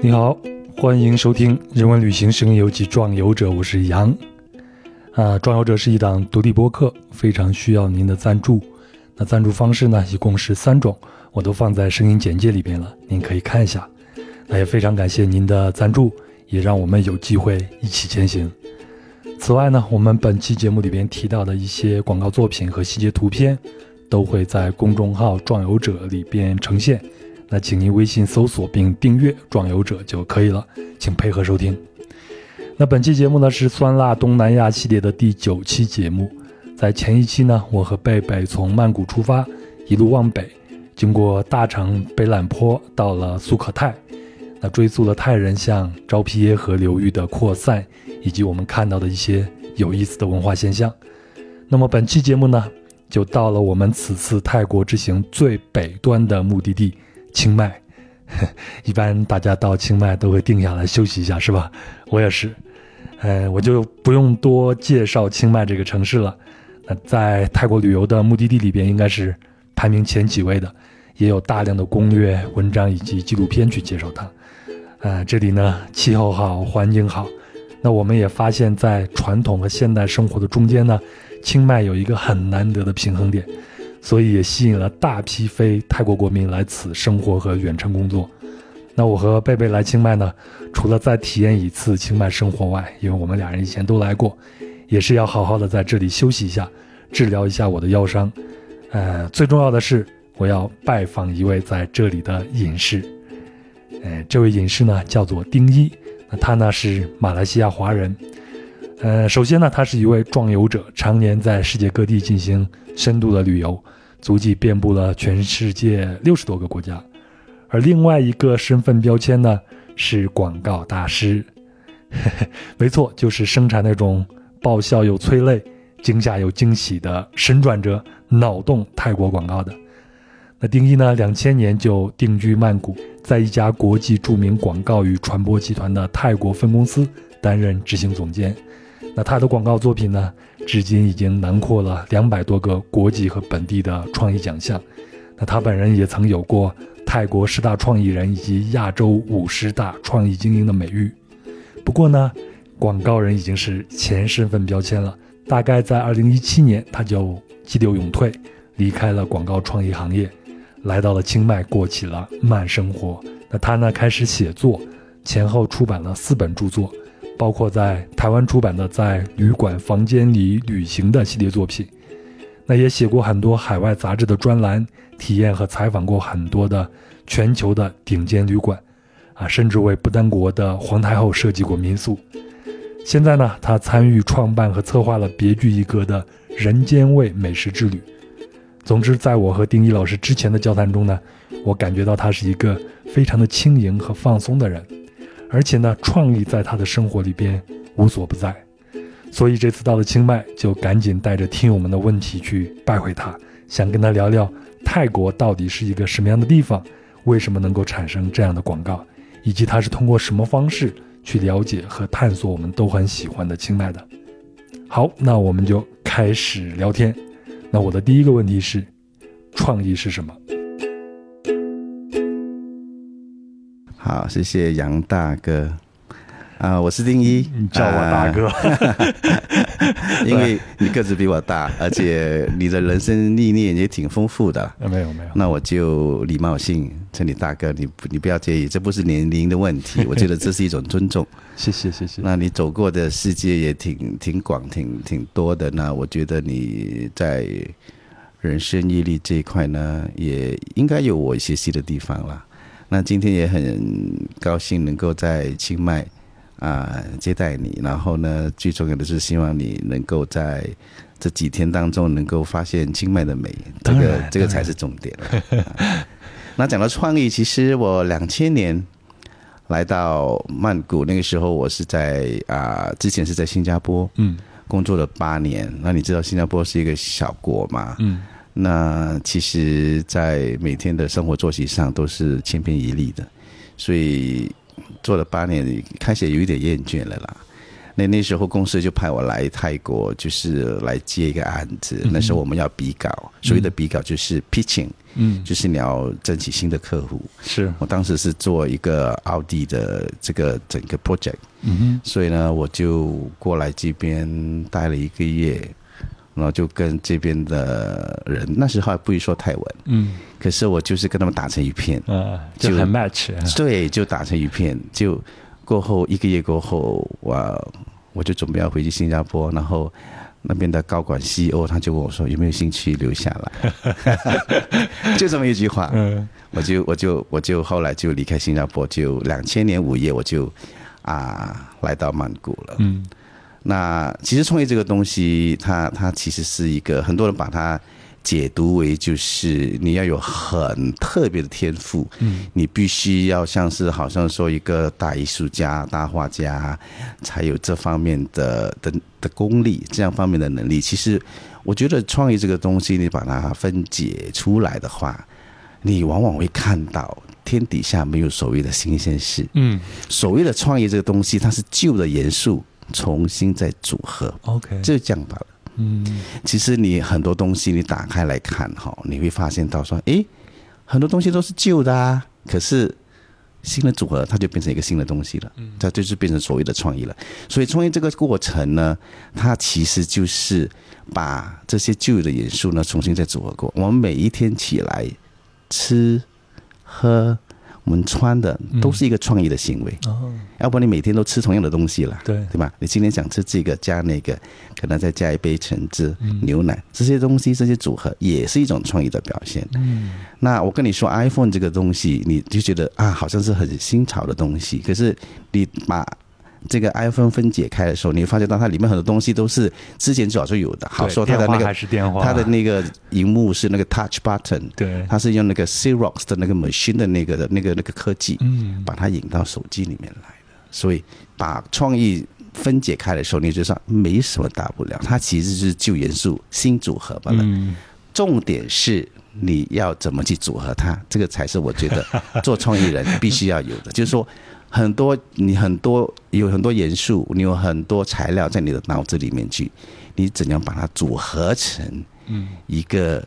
你好，欢迎收听《人文旅行声音游记·壮游者》，我是杨。啊，《壮游者》是一档独立播客，非常需要您的赞助。那赞助方式呢，一共是三种，我都放在声音简介里边了，您可以看一下。那也非常感谢您的赞助，也让我们有机会一起前行。此外呢，我们本期节目里边提到的一些广告作品和细节图片，都会在公众号“壮游者”里边呈现。那请您微信搜索并订阅“壮游者”就可以了，请配合收听。那本期节目呢是酸辣东南亚系列的第九期节目，在前一期呢，我和贝贝从曼谷出发，一路往北，经过大城北榄坡，到了苏可泰，那追溯了泰人向昭披耶河流域的扩散，以及我们看到的一些有意思的文化现象。那么本期节目呢，就到了我们此次泰国之行最北端的目的地。清迈，一般大家到清迈都会定下来休息一下，是吧？我也是，呃，我就不用多介绍清迈这个城市了。那在泰国旅游的目的地里边，应该是排名前几位的，也有大量的攻略文章以及纪录片去介绍它。呃，这里呢，气候好，环境好。那我们也发现，在传统和现代生活的中间呢，清迈有一个很难得的平衡点。所以也吸引了大批非泰国国民来此生活和远程工作。那我和贝贝来清迈呢，除了再体验一次清迈生活外，因为我们俩人以前都来过，也是要好好的在这里休息一下，治疗一下我的腰伤。呃，最重要的是，我要拜访一位在这里的隐士。呃，这位隐士呢叫做丁一，那他呢是马来西亚华人。呃，首先呢，他是一位壮游者，常年在世界各地进行深度的旅游，足迹遍布了全世界六十多个国家。而另外一个身份标签呢，是广告大师。没错，就是生产那种爆笑又催泪、惊吓又惊喜的神转折、脑洞泰国广告的。那丁一呢，两千年就定居曼谷，在一家国际著名广告与传播集团的泰国分公司担任执行总监。那他的广告作品呢，至今已经囊括了两百多个国际和本地的创意奖项。那他本人也曾有过泰国十大创意人以及亚洲五十大创意精英的美誉。不过呢，广告人已经是前身份标签了。大概在二零一七年，他就激流勇退，离开了广告创意行业，来到了清迈，过起了慢生活。那他呢，开始写作，前后出版了四本著作。包括在台湾出版的《在旅馆房间里旅行》的系列作品，那也写过很多海外杂志的专栏，体验和采访过很多的全球的顶尖旅馆，啊，甚至为不丹国的皇太后设计过民宿。现在呢，他参与创办和策划了别具一格的人间味美食之旅。总之，在我和丁一老师之前的交谈中呢，我感觉到他是一个非常的轻盈和放松的人。而且呢，创意在他的生活里边无所不在，所以这次到了清迈，就赶紧带着听友们的问题去拜会他，想跟他聊聊泰国到底是一个什么样的地方，为什么能够产生这样的广告，以及他是通过什么方式去了解和探索我们都很喜欢的清迈的。好，那我们就开始聊天。那我的第一个问题是，创意是什么？好，谢谢杨大哥啊，我是丁一，你叫我大哥，因为你个子比我大，而且你的人生历练也挺丰富的。没有没有，那我就礼貌性称你大哥，你你不要介意，这不是年龄的问题，我觉得这是一种尊重。谢谢谢谢。那你走过的世界也挺挺广，挺挺多的。那我觉得你在人生阅历这一块呢，也应该有我学习的地方了。那今天也很高兴能够在清迈啊接待你，然后呢，最重要的是希望你能够在这几天当中能够发现清迈的美，这个这个才是重点。那讲到创意，其实我两千年来到曼谷，那个时候我是在啊之前是在新加坡，嗯，工作了八年。那你知道新加坡是一个小国嘛？嗯。那其实，在每天的生活作息上都是千篇一律的，所以做了八年，开始有一点厌倦了啦。那那时候公司就派我来泰国，就是来接一个案子。那时候我们要比稿，所谓的比稿就是 pitching，嗯，就是你要争取新的客户。是，我当时是做一个奥迪的这个整个 project，嗯哼所以呢，我就过来这边待了一个月，然后就跟这边的人，那时候还不会说泰文，嗯可是我就是跟他们打成一片。啊，就很 match，啊对，就打成一片。就过后一个月过后，我我就准备要回去新加坡，然后那边的高管 CEO 他就问我说有没有兴趣留下来，就这么一句话，嗯我就我就我就后来就离开新加坡，就两千年五月我就啊来到曼谷了。嗯那其实创业这个东西，它它其实是一个很多人把它解读为就是你要有很特别的天赋，嗯，你必须要像是好像说一个大艺术家、大画家才有这方面的的的功力，这样方面的能力。其实我觉得创业这个东西，你把它分解出来的话，你往往会看到天底下没有所谓的新鲜事。嗯所谓的创业这个东西，它是旧的元素重新再组合，，OK，就这样罢了。嗯其实你很多东西你打开来看哈，你会发现到说，诶，很多东西都是旧的啊，可是新的组合它就变成一个新的东西了，它就是变成所谓的创意了。所以创业这个过程呢，它其实就是把这些旧的元素呢重新再组合过。我们每一天起来吃喝。我们穿的都是一个创意的行为，哦，要不然你每天都吃同样的东西了，对。对吧？你今天想吃这个加那个，可能再加一杯橙汁、嗯。牛奶，这些东西这些组合也是一种创意的表现。嗯。那我跟你说，iPhone 这个东西，你就觉得啊，好像是很新潮的东西，可是你把这个 iPhone 分解开的时候，你会发现到它里面很多东西都是之前早就有的。好说它的那个是电话，它的那个荧幕是那个 Touch Button，对，它是用那个 Xerox 的那个 machine 的那个的那个那个科技，嗯把它引到手机里面来的。所以把创意分解开的时候，你就说没什么大不了，它其实是旧元素新组合罢了。嗯重点是你要怎么去组合它，这个才是我觉得做创意人必须要有的。就是说，很多你很多有很多元素，你有很多材料在你的脑子里面去，你怎样把它组合成嗯。一个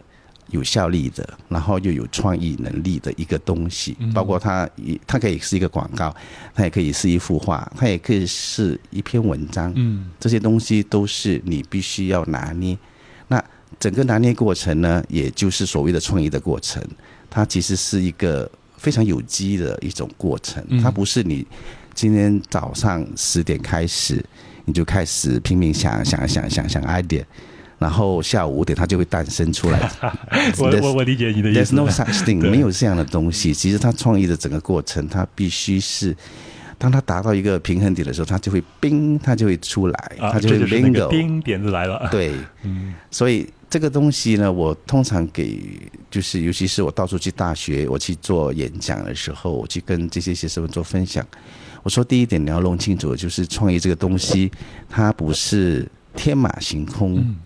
有效力的，然后又有创意能力的一个东西，包括它，它可以是一个广告，它也可以是一幅画，它也可以是一篇文章，嗯。这些东西都是你必须要拿捏。那整个拿捏过程呢，也就是所谓的创意的过程，它其实是一个非常有机的一种过程，嗯它不是你今天早上十点开始，你就开始拼命想想想想想 idea。然后下午五点它就会诞生出来。我我我理解你的意思 There's 思。no such thing，没有这样的东西。其实它创意的整个过程，它必须是，当它达到一个平衡点的时候，它就会冰，它就会出来，啊，它就是那个 bingo。丁点子来了。对，嗯所以这个东西呢，我通常给，就是尤其是我到处去大学，我去做演讲的时候，我去跟这些学生们做分享。我说第一点你要弄清楚，就是创意这个东西，它不是天马行空。嗯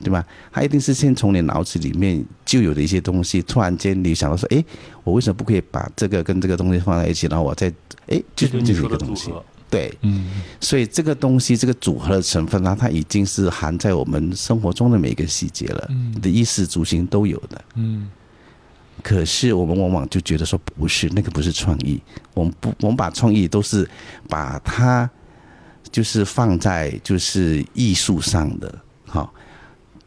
对吧？它一定是先从你脑子里面就有的一些东西，突然间你想到说，诶，我为什么不可以把这个跟这个东西放在一起，然后我再，诶，就这就是一个东西。合。对，嗯所以这个东西，这个组合的成分呢，它已经是含在我们生活中的每一个细节了，嗯你的衣食住行都有的。嗯可是我们往往就觉得说不是，那个不是创意。我们不，我们把创意都是把它就是放在就是艺术上的，好、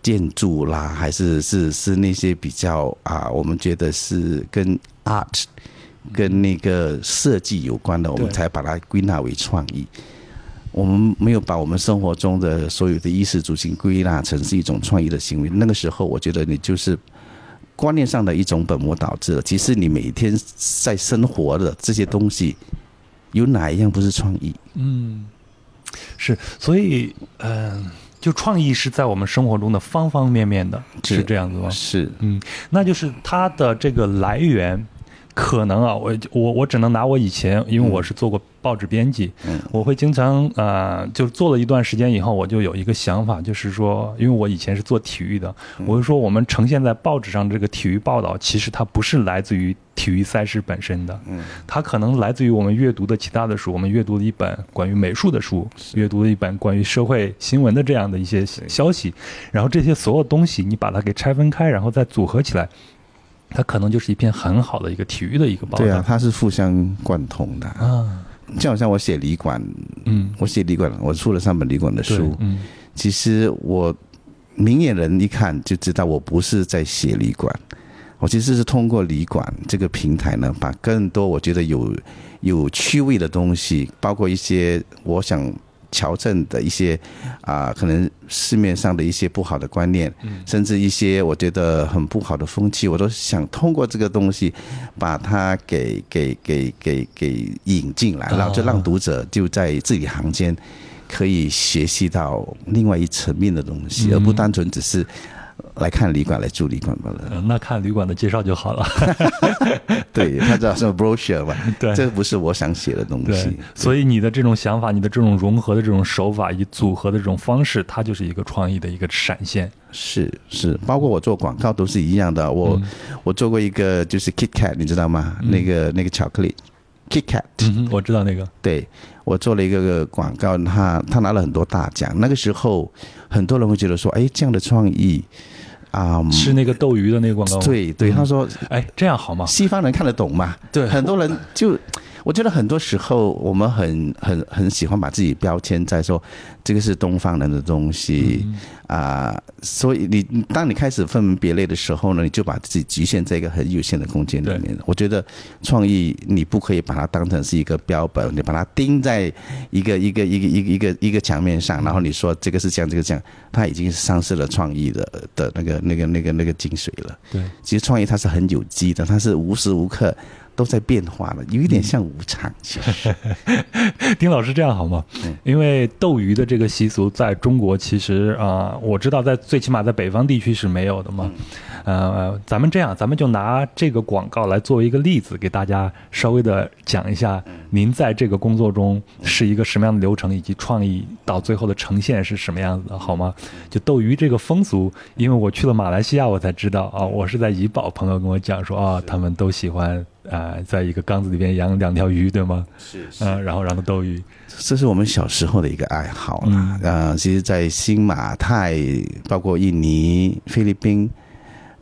建筑啦，还是是是那些比较啊，我们觉得是跟 art 跟那个设计有关的，我们才把它归纳为创意。我们没有把我们生活中的所有的衣食住行归纳成是一种创意的行为，那个时候我觉得你就是观念上的一种本末倒置了。其实你每天在生活的这些东西，有哪一样不是创意？嗯，是，所以嗯、就创意是在我们生活中的方方面面的，是是这样子吗？是嗯，那就是它的这个来源可能啊，我我我只能拿我以前，因为我是做过报纸编辑，嗯。我会经常啊、呃就是做了一段时间以后，我就有一个想法，就是说，因为我以前是做体育的，我就说我们呈现在报纸上这个体育报道，其实它不是来自于体育赛事本身的，嗯。它可能来自于我们阅读的其他的书，我们阅读了一本关于美术的书，阅读了一本关于社会新闻的这样的一些消息，然后这些所有东西你把它给拆分开，然后再组合起来，它可能就是一篇很好的一个体育的一个报道。对啊，它是互相贯通的。啊，就好像我写旅馆，嗯，我写旅馆，我出了三本旅馆的书。嗯其实我明眼人一看就知道，我不是在写旅馆，我其实是通过旅馆这个平台呢，把更多我觉得有有趣味的东西，包括一些我想矫正的一些啊、可能市面上的一些不好的观念，甚至一些我觉得很不好的风气，我都想通过这个东西把它给给给给给引进来，然后就让读者就在字里行间。可以学习到另外一层面的东西，嗯而不单纯只是来看旅馆、来住旅馆吧那看旅馆的介绍就好了。对他知道什么 brochure 吧？对这不是我想写的东西。，所以你的这种想法，你的这种融合的这种手法以及组合的这种方式，它就是一个创意的一个闪现。是是，包括我做广告都是一样的。我、嗯我做过一个就是 Kit Kat，你知道吗？那个那个巧克力 Kit Kat，、嗯，我知道那个，对我做了一个广告，他他拿了很多大奖。那个时候很多人会觉得说，哎，这样的创意啊，吃那个斗鱼的那个广告吗。对对，嗯他说哎，这样好吗？西方人看得懂嘛？对很多人就，我觉得很多时候我们很很很喜欢把自己标签在说这个是东方人的东西嗯啊、所以你当你开始分门别类的时候呢，你就把自己局限在一个很有限的空间里面。我觉得创意你不可以把它当成是一个标本，你把它钉在一个一个一个一个一个一个墙面上，然后你说这个是这样，这个这样，它已经丧失了创意的的那个那个那个那个精髓了。对，其实创意它是很有机的，它是无时无刻都在变化了，有一点像无常。其实，丁老师这样好吗？嗯因为斗鱼的这个习俗在中国其实啊、我知道在最起码在北方地区是没有的嘛。呃，咱们这样，咱们就拿这个广告来作为一个例子，给大家稍微的讲一下，您在这个工作中是一个什么样的流程，以及创意到最后的呈现是什么样子的，好吗？就斗鱼这个风俗，因为我去了马来西亚，我才知道啊，我是在怡保，朋友跟我讲说啊，他们都喜欢呃，在一个缸子里边养两条鱼，对吗？是嗯、然后让它斗鱼。这是我们小时候的一个爱好啦。嗯呃，其实，在新马泰、包括印尼、菲律宾，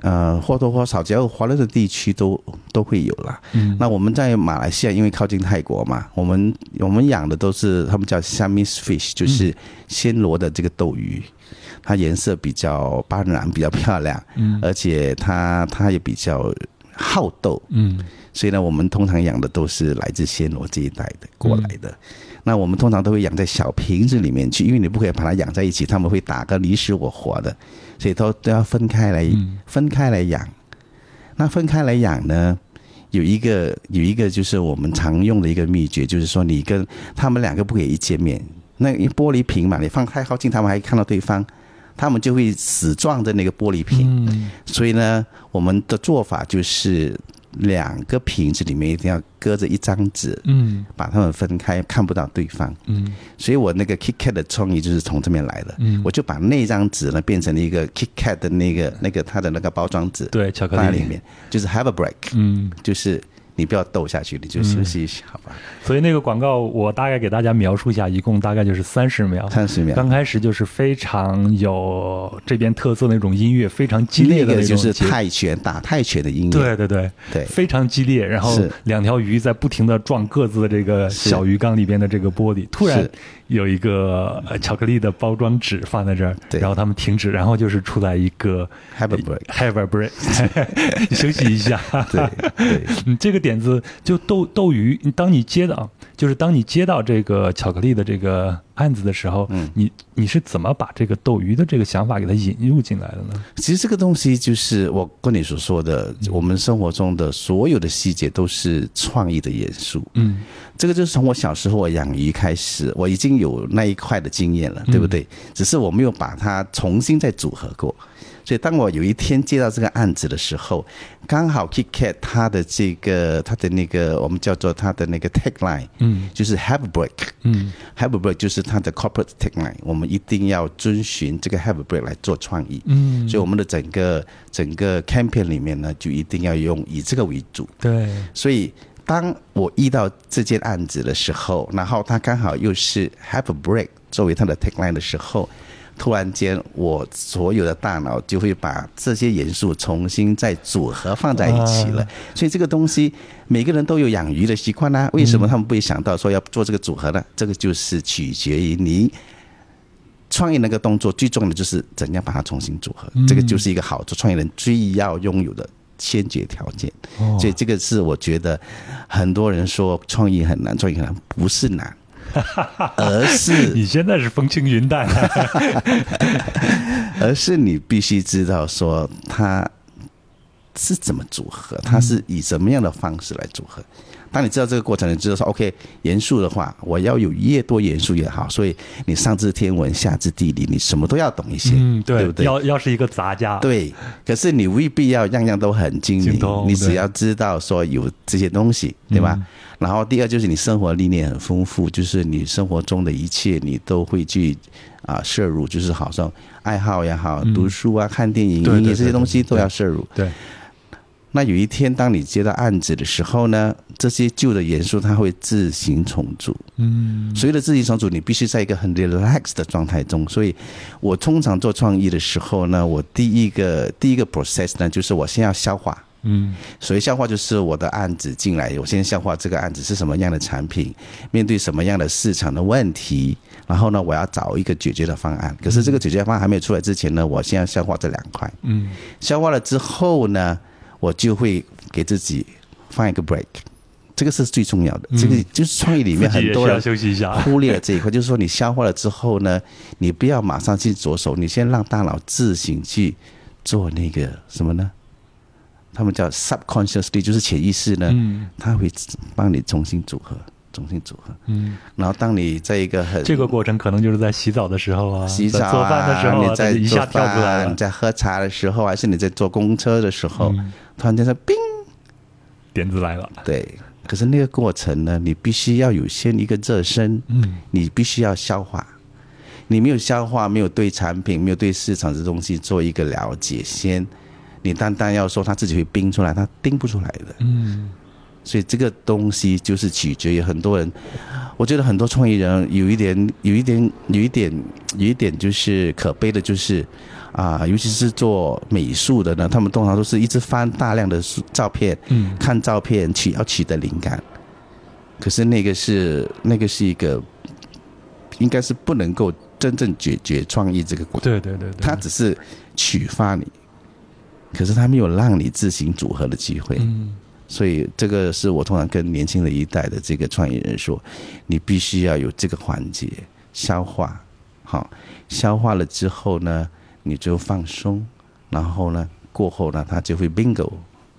呃，或多或少只要华人的地区都都会有啦。嗯那我们在马来西亚，因为靠近泰国嘛，我们我们养的都是他们叫 Siamese fish，就是暹罗的这个斗鱼，它颜色比较斑斓，比较漂亮，嗯而且它它也比较好斗，嗯所以呢，我们通常养的都是来自暹罗这一带的过来的。那我们通常都会养在小瓶子里面去，因为你不可以把它养在一起，他们会打个你死我活的，所以都都要分开来、嗯分开来养。那分开来养呢，有一个有一个就是我们常用的一个秘诀，就是说你跟他们两个不可以一见面，那一玻璃瓶嘛，你放太靠近，他们还看到对方，他们就会死撞着那个玻璃瓶。嗯所以呢，我们的做法就是两个瓶子里面一定要搁着一张纸，嗯把它们分开，看不到对方。嗯所以我那个 Kit Kat 的创意就是从这边来的。嗯我就把那张纸呢变成了一个 Kit Kat 的那个那个它的那个包装纸，对，巧克力里。面，就是 Have a break，嗯，就是你不要斗下去，你就休息一下，好吧？所以那个广告我大概给大家描述一下，一共大概就是三十秒。三十秒。刚开始就是非常有这边特色的那种音乐，非常激烈的那个就是泰拳打泰拳的音乐，对对对，对非常激烈。然后两条鱼在不停的撞各自的这个小鱼缸里边的这个玻璃，突然是有一个呃巧克力的包装纸放在这儿，然后他们停止，然后就是出来一个 Have a break，have a break，休息一下。对对，嗯，这个点子就斗斗鱼，当你接到，就是当你接到这个巧克力的这个案子的时候，嗯你你是怎么把这个斗鱼的这个想法给它引入进来的呢？其实这个东西就是我跟你所说的，嗯我们生活中的所有的细节都是创意的元素。嗯这个就是从我小时候我养鱼开始，我已经有那一块的经验了，对不对？只是我没有把它重新再组合过。所以当我有一天接到这个案子的时候，刚好 KitKat 它的这个它的那个我们叫做它的那个 tagline，嗯就是 Have a break。嗯 Have a break 就是它的 corporate tagline，我们一定要遵循这个 Have a break 来做创意。嗯，所以我们的整个整个 campaign 里面呢，就一定要用以这个为主。对，所以当我遇到这件案子的时候，然后他刚好又是 have a break 作为他的 tagline 的时候，突然间我所有的大脑就会把这些元素重新再组合放在一起了。所以这个东西每个人都有养鱼的习惯啊，为什么他们不会想到说要做这个组合呢？这个就是取决于你。创业那个动作最重要的就是怎样把它重新组合，这个就是一个好做创业人最要拥有的先决条件。哦所以这个是我觉得很多人说创意很难，创意很难，不是难，而是 你现在是风轻云淡，而是你必须知道说它是怎么组合，它是以什么样的方式来组合。当你知道这个过程，你知道说 OK 严肃的话，我要有越多严肃越好。所以你上知天文，下知地理，你什么都要懂一些，嗯，对不对？要要是一个杂家，对，可是你未必要样样都很精明你只要知道说有这些东西，对吧？嗯然后第二就是你生活历练很丰富，就是你生活中的一切你都会去啊摄入，就是好像爱好也好，读书啊、看电影、嗯对对音乐这些东西都要摄入。对，那有一天当你接到案子的时候呢，这些旧的元素它会自行重组。嗯所谓的自行重组，你必须在一个很 relax 的状态中。所以，我通常做创意的时候呢，我第一个第一个 process 呢，就是我先要消化。嗯所以消化，就是我的案子进来，我先消化这个案子是什么样的产品，面对什么样的市场的问题，然后呢，我要找一个解决的方案。可是这个解决方案还没有出来之前呢，我先要消化这两块。嗯消化了之后呢，我就会给自己放一个 break，这个是最重要的。这个就是创意里面很多人忽略了这一块，就是说你消化了之后呢，你不要马上去着手，你先让大脑自行去做那个什么呢？他们叫 subconsciously，就是潜意识呢，嗯它会帮你重新组合，重新组合。嗯，然后当你在一个很这个过程可能就是在洗澡的时候啊，洗澡啊做饭的时啊，候啊，你在一下跳出来饭，你，在喝茶的时候，还是你在坐公车的时候，嗯突然间说冰，点子来了，对。可是那个过程呢，你必须要有先一个热身，嗯你必须要消化。你没有消化，没有对产品、没有对市场这东西做一个了解，先，你单单要说他自己会冰出来，他冰不出来的。嗯所以这个东西就是取决于很多人。我觉得很多创意人有一点、有一点、有一点、有一点就是可悲的，就是啊、尤其是做美术的呢，他们通常都是一直翻大量的书照片，嗯看照片取要取得灵感。可是那个是那个是一个，应该是不能够真正解决创意这个过程。对对对对，它只是启发你，可是他没有让你自行组合的机会。嗯所以这个是我通常跟年轻的一代的这个创业人说，你必须要有这个环节消化，好，消化了之后呢，你就放松，然后呢，过后呢，它就会 bingo，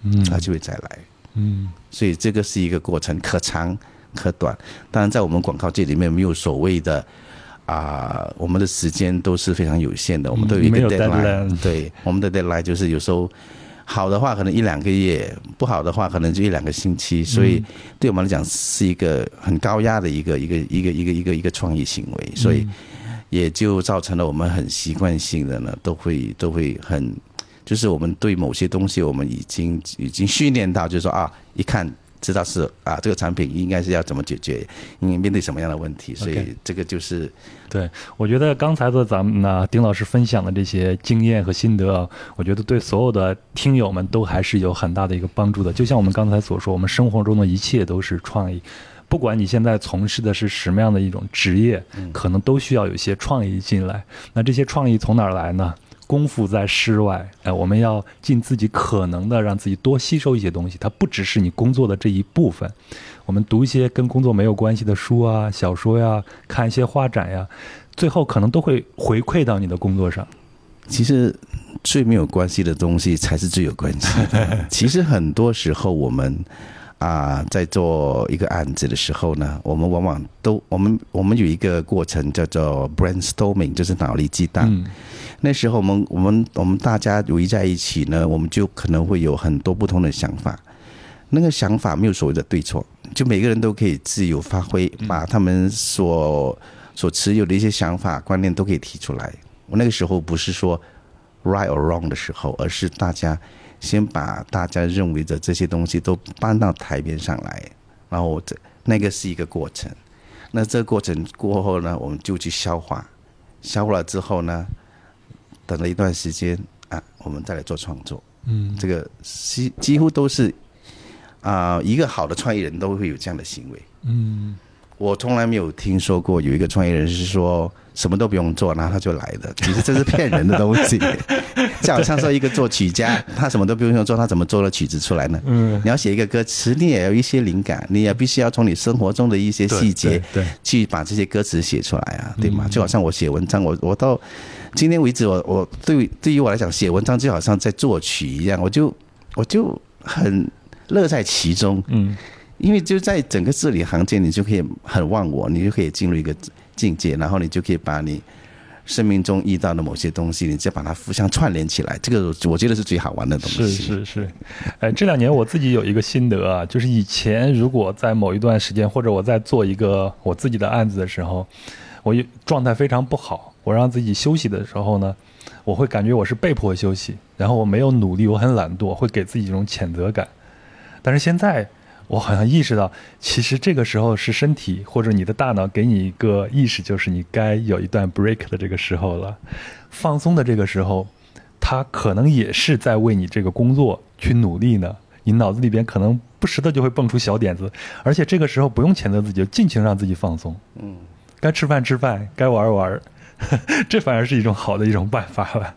嗯它就会再来。嗯所以这个是一个过程，可长可短。当然，在我们广告界里面，没有所谓的啊、我们的时间都是非常有限的，我们都有一个 deadline。deadline 对，我们的 deadline 就是有时候好的话可能一两个月，不好的话可能就一两个星期。所以对我们来讲是一个很高压的一个一个一个一个一个一个创意行为，所以也就造成了我们很习惯性的呢，都会都会很。就是我们对某些东西，我们已经已经训练到，就是说啊，一看知道是啊，这个产品应该是要怎么解决，应该面对什么样的问题，所以这个就是对，我觉得刚才的咱们呢，丁老师分享的这些经验和心得啊，我觉得对所有的听友们都还是有很大的一个帮助的。就像我们刚才所说，我们生活中的一切都是创意，不管你现在从事的是什么样的一种职业，可能都需要有一些创意进来。那这些创意从哪儿来呢？功夫在诗外，哎，我们要尽自己可能的让自己多吸收一些东西。它不只是你工作的这一部分，我们读一些跟工作没有关系的书啊、小说呀，看一些画展呀，最后可能都会回馈到你的工作上。其实最没有关系的东西才是最有关系的。其实很多时候我们。啊，在做一个案子的时候呢，我们往往都我们我们有一个过程叫做 brainstorming，就是脑力激荡。那时候我们我们我们大家围在一起呢，我们就可能会有很多不同的想法。那个想法没有所谓的对错，就每个人都可以自由发挥，把他们所所持有的一些想法观念都可以提出来。我那个时候不是说 right or wrong 的时候，而是大家。先把大家认为的这些东西都搬到台面上来，然后这那个是一个过程。那这个过程过后呢，我们就去消化，消化了之后呢，等了一段时间啊，我们再来做创作。嗯，这个几几乎都是啊，一个好的创意人都会有这样的行为。嗯。我从来没有听说过有一个创业人是说什么都不用做，然后他就来的。其实这是骗人的东西，就好像说一个作曲家，他什么都不用做，他怎么做了曲子出来呢？嗯，你要写一个歌词，你也有一些灵感，你也必须要从你生活中的一些细节，对，去把这些歌词写出来啊，对吗？就好像我写文章，我我到今天为止，我我对对于我来讲，写文章就好像在作曲一样，我就我就很乐在其中。嗯。因为就在整个字里行间，你就可以很忘我，你就可以进入一个境界，然后你就可以把你生命中遇到的某些东西，你再把它互相串联起来。这个我觉得是最好玩的东西。是是是，哎，这两年我自己有一个心得啊，就是以前如果在某一段时间，或者我在做一个我自己的案子的时候，我状态非常不好，我让自己休息的时候呢，我会感觉我是被迫休息，然后我没有努力，我很懒惰，会给自己一种谴责感。但是现在。我好像意识到，其实这个时候是身体或者你的大脑给你一个意识，就是你该有一段 break 的这个时候了，放松的这个时候，它可能也是在为你这个工作去努力呢。你脑子里边可能不时的就会蹦出小点子，而且这个时候不用谴责自己，就尽情让自己放松。嗯，该吃饭吃饭，该玩玩，这反而是一种好的一种办法了。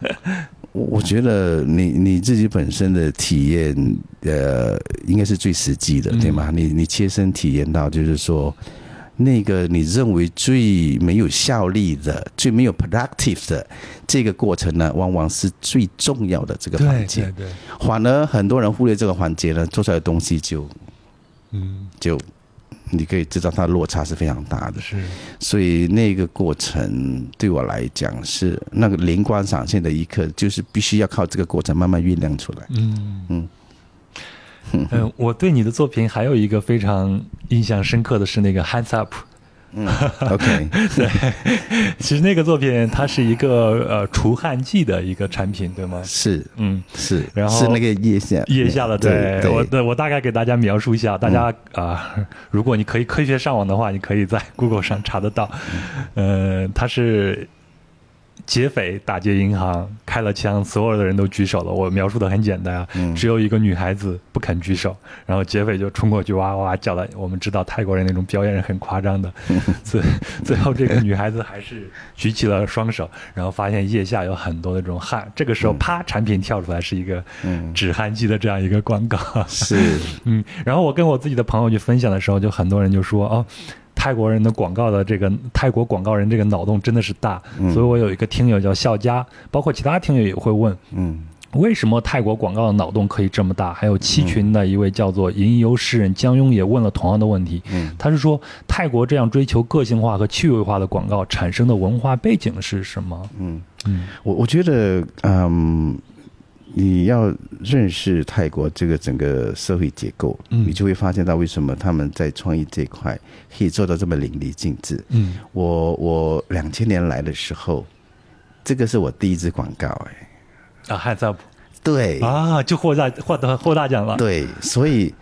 我我觉得你你自己本身的体验，呃，应该是最实际的，对吗？你你切身体验到，就是说，那个你认为最没有效力的、最没有 productive 的这个过程呢，往往是最重要的这个环节。对对。反而很多人忽略这个环节呢，做出来的东西就，嗯，就。你可以知道它落差是非常大的，是，所以那个过程对我来讲是那个灵光闪现的一刻，就是必须要靠这个过程慢慢酝酿出来。嗯嗯嗯，我对你的作品还有一个非常印象深刻的是那个 Hands Up。嗯，OK，对，其实那个作品它是一个呃除汗剂的一个产品，对吗？是，嗯，是，然后是那个腋下，腋下的，对，我对我大概给大家描述一下，大家啊，如果你可以科学上网的话，你可以在 Google 上查得到，呃，它是。劫匪打劫银行，开了枪，所有的人都举手了。我描述的很简单啊，只有一个女孩子不肯举手，然后劫匪就冲过去哇哇哇叫了。我们知道泰国人那种表演是很夸张的，最最后这个女孩子还是举起了双手，然后发现腋下有很多的这种汗。这个时候，啪，产品跳出来是一个止汗剂的这样一个广告。是，嗯，然后我跟我自己的朋友去分享的时候，就很多人就说哦。泰国人的广告的这个泰国广告人这个脑洞真的是大，所以我有一个听友叫笑佳，包括其他听友也会问，嗯，为什么泰国广告的脑洞可以这么大？还有七群的一位叫做吟游诗人江庸也问了同样的问题，嗯，他是说泰国这样追求个性化和趣味化的广告产生的文化背景是什么？嗯嗯，我我觉得，嗯。你要认识泰国这个整个社会结构，你就会发现到为什么他们在创意这块可以做到这么淋漓尽致。嗯，我我两千年来的时候，这个是我第一支广告，哎，啊，还在不？对啊，就获大获得获大奖了。对，所以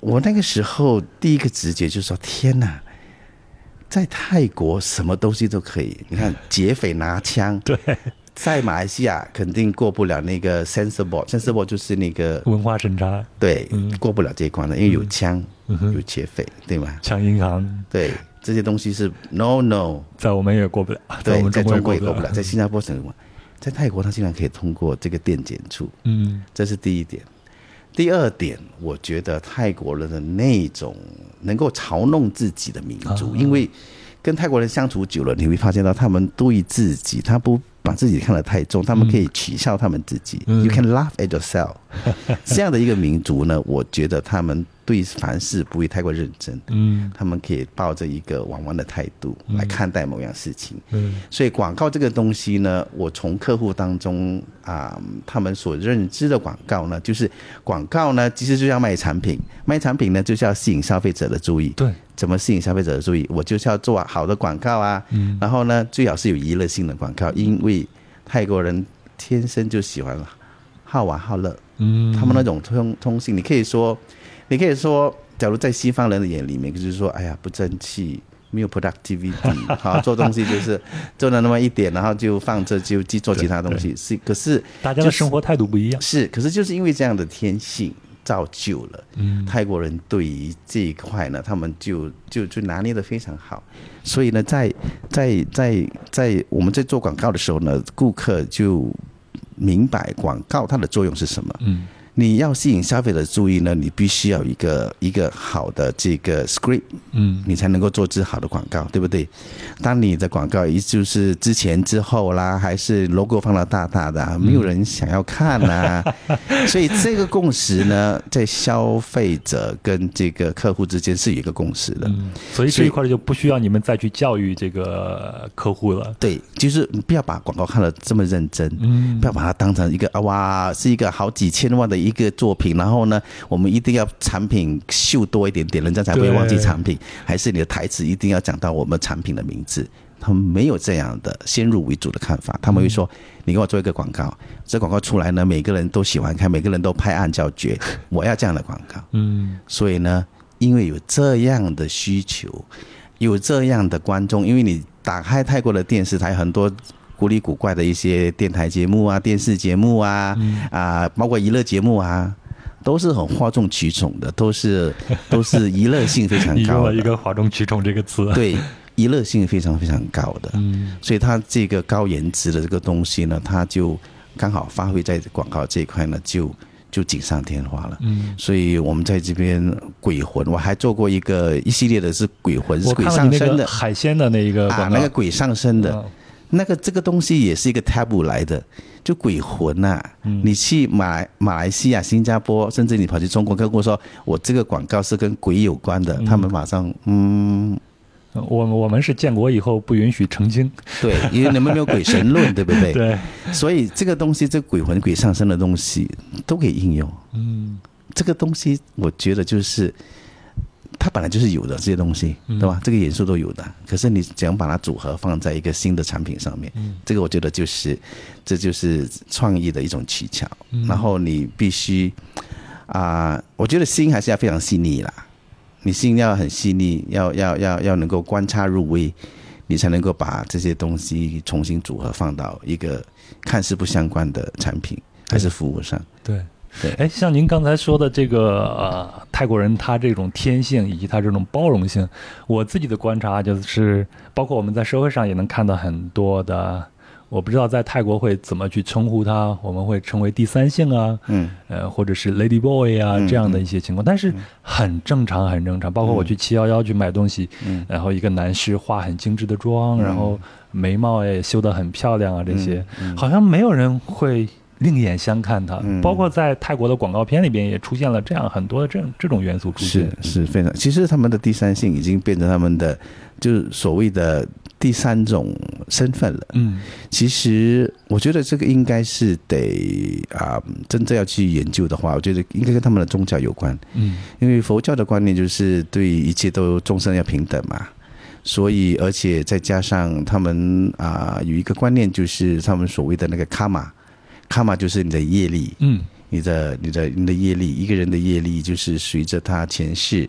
我那个时候第一个直觉就是说：天哪，在泰国什么东西都可以。你看劫匪拿枪，对。在马来西亚肯定过不了那个 censorboard，censorboard 就是那个文化审查，对，过不了这一关的，因为有枪，有劫匪，对吗？抢银行，对，这些东西是 no no，在我们也过不了，对，在中国也过不了，在新加坡什么？在泰国他竟然可以通过这个电检处，嗯。这是第一点。第二点，我觉得泰国人的那种能够嘲弄自己的民族，啊。因为跟泰国人相处久了，你会发现到他们对自己，他不把自己看得太重，他们可以取笑他们自己。嗯 You can laugh at yourself。这样的一个民族呢，我觉得他们对凡事不会太过认真，嗯。他们可以抱着一个玩玩的态度来看待某样事情。嗯所以广告这个东西呢，我从客户当中啊、他们所认知的广告呢，就是广告呢，其实就要卖产品，卖产品呢就是要吸引消费者的注意。对，怎么吸引消费者的注意？我就是要做好的广告啊，嗯。然后呢，最好是有娱乐性的广告，因为泰国人天生就喜欢好玩好乐，嗯，他们那种通通性，你可以说，你可以说，假如在西方人的眼里面，就是说，哎呀，不争气，没有 productivity，好做东西就是做了那么一点，然后就放着就去做其他东西。是，可是大家的生活态度不一样。是，可是就是因为这样的天性。造就了嗯泰国人对于这一块呢，他们就就就拿捏的非常好，所以呢，在在在在我们在做广告的时候呢，顾客就明白广告它的作用是什么。嗯你要吸引消费者的注意呢，你必须要一个一个好的这个 script，嗯你才能够做支好的广告，对不对？当你的广告一就是之前之后啦，还是 logo 放到大大的啊，没有人想要看呐、所以这个共识呢，在消费者跟这个客户之间是有一个共识的。嗯，所以这一块就不需要你们再去教育这个客户了。对，就是你不要把广告看得这么认真，嗯不要把它当成一个啊哇，是一个好几千万的一个作品，然后呢，我们一定要产品秀多一点点，人家才不会忘记产品，还是你的台词一定要讲到我们产品的名字。他们没有这样的先入为主的看法，他们会说：“你给我做一个广告，这广告出来呢，每个人都喜欢看，每个人都拍案叫绝，我要这样的广告。”嗯所以呢，因为有这样的需求，有这样的观众，因为你打开泰国的电视台，很多古里古怪的一些电台节目啊、电视节目啊，啊、包括娱乐节目啊，都是很哗众取宠的，都是 都是娱乐性非常高的，了一个哗众取宠这个词。对，娱乐性非常非常高的。嗯。所以它这个高颜值的这个东西呢，它就刚好发挥在广告这一块呢，就就锦上添花了。嗯，所以我们在这边鬼魂，我还做过一个一系列的是鬼魂，是鬼上身的。海鲜的那一个啊，那个鬼上身的、嗯那个这个东西也是一个 taboo 来的，就鬼魂呐、嗯你去马来马来西亚、新加坡，甚至你跑去中国，跟我说我这个广告是跟鬼有关的，他们马上嗯，我我们是建国以后不允许成精。对，因为你们没有鬼神论，对不对？对，所以这个东西，这鬼魂、鬼上身的东西都可以应用。嗯这个东西，我觉得就是它本来就是有的这些东西，嗯对吧？这个元素都有的，可是你怎样把它组合放在一个新的产品上面，嗯这个我觉得就是这就是创意的一种取巧。嗯然后你必须啊、我觉得心还是要非常细腻啦，你心要很细腻，要要要要能够观察入微，你才能够把这些东西重新组合放到一个看似不相关的产品还是服务上。对。对哎，像您刚才说的这个呃，泰国人他这种天性以及他这种包容性，我自己的观察就是，包括我们在社会上也能看到很多的，我不知道在泰国会怎么去称呼他，我们会称为第三性啊，嗯。呃，或者是 Lady Boy 啊嗯这样的一些情况，但是很正常，很正常。包括我去七幺幺去买东西，嗯。然后一个男士化很精致的妆，嗯。然后眉毛也修得很漂亮啊，这些好像没有人会另眼相看他。嗯包括在泰国的广告片里边也出现了这样很多的这这种元素出是现。是非常，其实他们的第三性已经变成他们的就是所谓的第三种身份了。嗯其实我觉得这个应该是得啊、真正要去研究的话，我觉得应该跟他们的宗教有关，嗯因为佛教的观念就是对一切都众生要平等嘛。所以，而且再加上他们啊、有一个观念，就是他们所谓的那个卡玛，卡玛就是你的业力，嗯你的、你的、你的业力，一个人的业力就是随着他前世，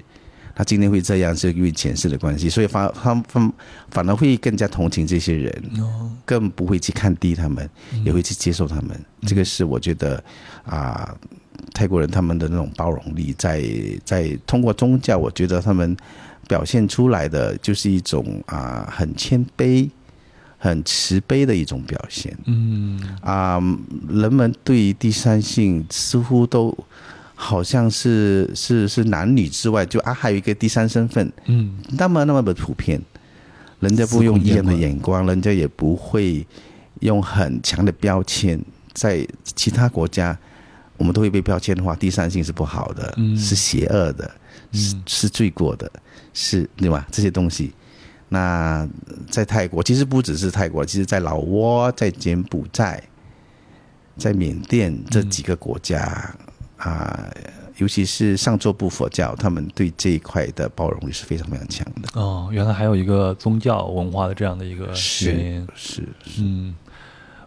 他今天会这样，是因为前世的关系，所以反他反反而会更加同情这些人，哦更不会去看低他们，嗯也会去接受他们。这个是我觉得啊、泰国人他们的那种包容力在，在通过宗教，我觉得他们表现出来的就是一种啊、很谦卑。很慈悲的一种表现。嗯。啊、人们对于第三性似乎都好像是是是男女之外，就啊还有一个第三身份，嗯。那么那么的普遍，人家不用异样的眼光，人家也不会用很强的标签，在其他国家，我们都会被标签的话，第三性是不好的，嗯。是邪恶的，是嗯。是罪过的，是对吧？这些东西。那在泰国，其实不只是泰国，其实在老挝、在柬埔寨、在缅甸这几个国家啊、尤其是上座部佛教，他们对这一块的包容力是非常非常强的。哦，原来还有一个宗教文化的这样的一个是原因。是，嗯，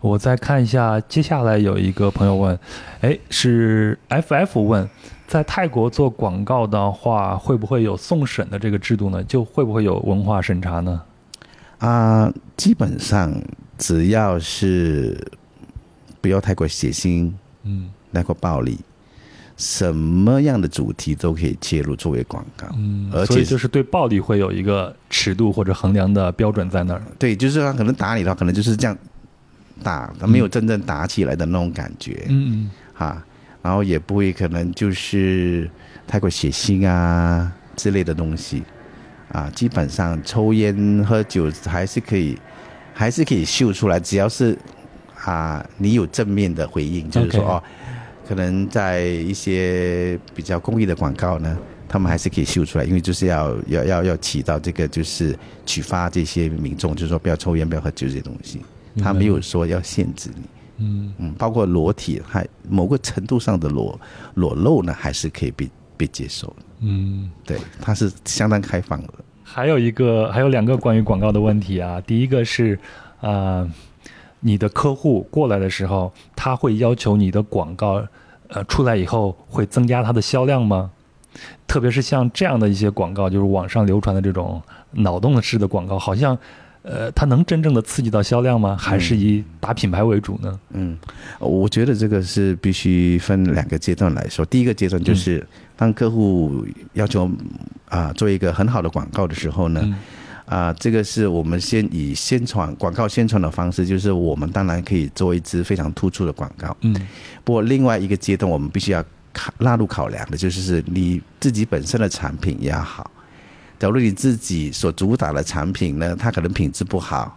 我再看一下，接下来有一个朋友问，哎，是 FF 问，在泰国做广告的话，会不会有送审的这个制度呢？就会不会有文化审查呢？啊、基本上只要是不要太过血腥、嗯太过暴力，什么样的主题都可以切入作为广告。嗯，而且就是对暴力会有一个尺度或者衡量的标准在那儿。对，就是他可能打你的话，可能就是这样打，他没有真正打起来的那种感觉。嗯哈，然后也不会可能就是太过血腥啊之类的东西啊，基本上抽烟喝酒还是可以，还是可以秀出来，只要是啊你有正面的回应，就是说哦，可能在一些比较公益的广告呢。他们还是可以秀出来，因为就是要要要要起到这个，就是启发这些民众，就是说不要抽烟、不要喝酒这些东西。他没有说要限制你。嗯嗯，包括裸体，还某个程度上的裸裸露呢，还是可以被被接受的。嗯。对，它是相当开放的。还有一个，还有两个关于广告的问题啊。第一个是，呃，你的客户过来的时候，他会要求你的广告，呃，出来以后会增加它的销量吗？特别是像这样的一些广告，就是网上流传的这种脑洞式的广告，好像，呃，它能真正的刺激到销量吗？还是以打品牌为主呢？嗯，我觉得这个是必须分两个阶段来说。第一个阶段就是当客户要求啊、做一个很好的广告的时候呢，嗯啊、这个是我们先以宣传广告宣传的方式，就是我们当然可以做一支非常突出的广告。嗯不过另外一个阶段，我们必须要考纳入考量的，就是是你自己本身的产品也要好。假如你自己所主打的产品呢，它可能品质不好，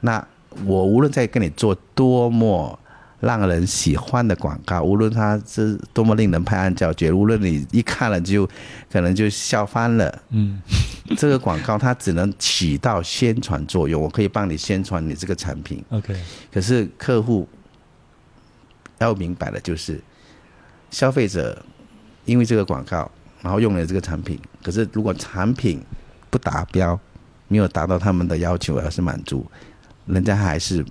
那我无论在跟你做多么让人喜欢的广告，无论它是多么令人拍案叫绝，无论你一看了就可能就笑翻了，嗯 这个广告它只能起到宣传作用，我可以帮你宣传你这个产品。，OK，可是客户要明白的就是，消费者因为这个广告，然后用了这个产品，可是如果产品不达标，没有达到他们的要求，而是满足，人家还是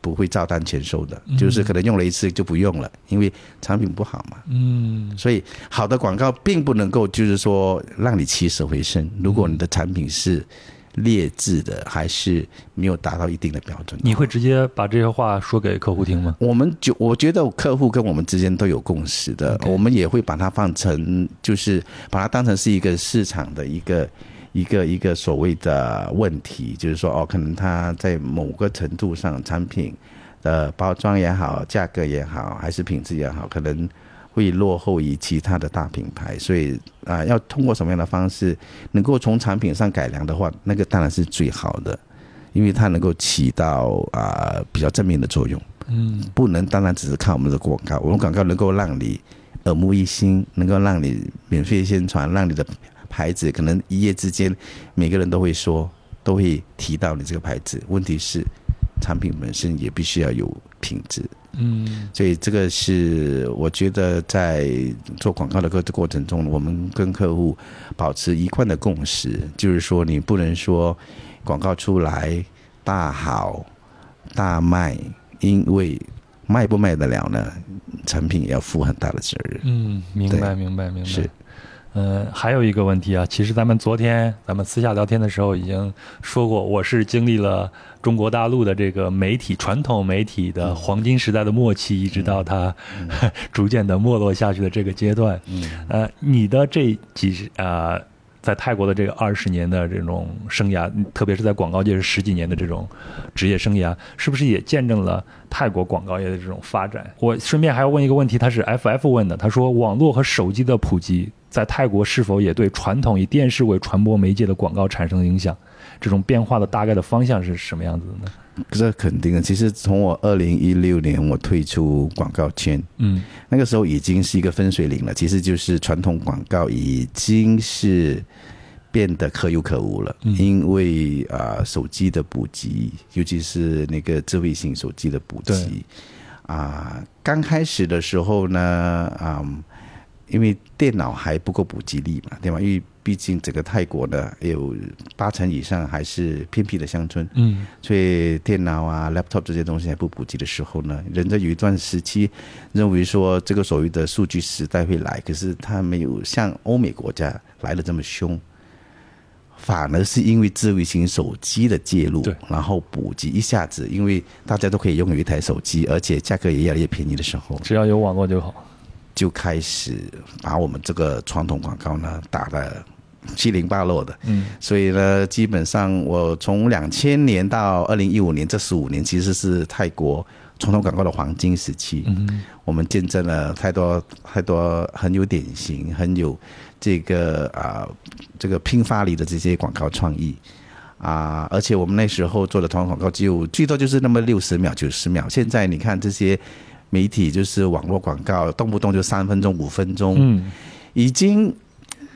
不会照单全收的，就是可能用了一次就不用了，因为产品不好嘛。嗯所以好的广告并不能够就是说让你起死回生，如果你的产品是劣质的，还是没有达到一定的标准。你会直接把这些话说给客户听吗？我们就我觉得客户跟我们之间都有共识的我们也会把它放成，就是把它当成是一个市场的一个一个一个所谓的问题，就是说哦，可能它在某个程度上产品的包装也好，价格也好，还是品质也好，可能会落后于其他的大品牌，所以啊、要通过什么样的方式能够从产品上改良的话，那个当然是最好的，因为它能够起到啊、比较正面的作用。嗯不能单单只是看我们的广告，我们广告能够让你耳目一新，能够让你免费宣传，让你的牌子可能一夜之间每个人都会说，都会提到你这个牌子。问题是，产品本身也必须要有品质，嗯所以这个是我觉得在做广告的过过程中，我们跟客户保持一贯的共识，就是说你不能说广告出来大好大卖，因为卖不卖得了呢，产品也要负很大的责任。嗯，明白明白明白。是，呃，还有一个问题啊，其实咱们昨天咱们私下聊天的时候已经说过，我是经历了中国大陆的这个媒体传统媒体的黄金时代的末期，一直到它、逐渐的没落下去的这个阶段。嗯呃，你的这几十呃，在泰国的这个二十年的这种生涯，特别是在广告界是十几年的这种职业生涯，是不是也见证了泰国广告业的这种发展？我顺便还要问一个问题，他是 FF 问的，他说网络和手机的普及在泰国是否也对传统以电视为传播媒介的广告产生影响？这种变化的大概的方向是什么样子的呢？这肯定的。其实从我二零一六年我退出广告圈，嗯，那个时候已经是一个分水岭了。其实就是传统广告已经是变得可有可无了，因为啊手机的普及，尤其是那个智慧型手机的普及，啊刚开始的时候呢，啊因为电脑还不够普及力嘛，对吗？因为毕竟整个泰国呢，有八成以上还是偏僻的乡村，嗯，所以电脑啊、laptop 这些东西还不普及的时候呢，人家有一段时期认为说这个所谓的数据时代会来，可是它没有像欧美国家来的这么凶，反而是因为智慧型手机的介入，然后普及一下子，因为大家都可以拥有一台手机，而且价格也越来越便宜的时候，只要有网络就好，就开始把我们这个传统广告呢打的。七零八落的，嗯，所以呢，基本上我从两千年到二零一五年这十五年，其实是泰国传统广告的黄金时期。嗯，我们见证了太多太多很有典型、很有这个啊这个拼发力的这些广告创意啊，而且我们那时候做的传统广告，就最多就是那么六十秒、九十秒。现在你看这些媒体，就是网络广告，动不动就三分钟、五分钟，嗯，已经。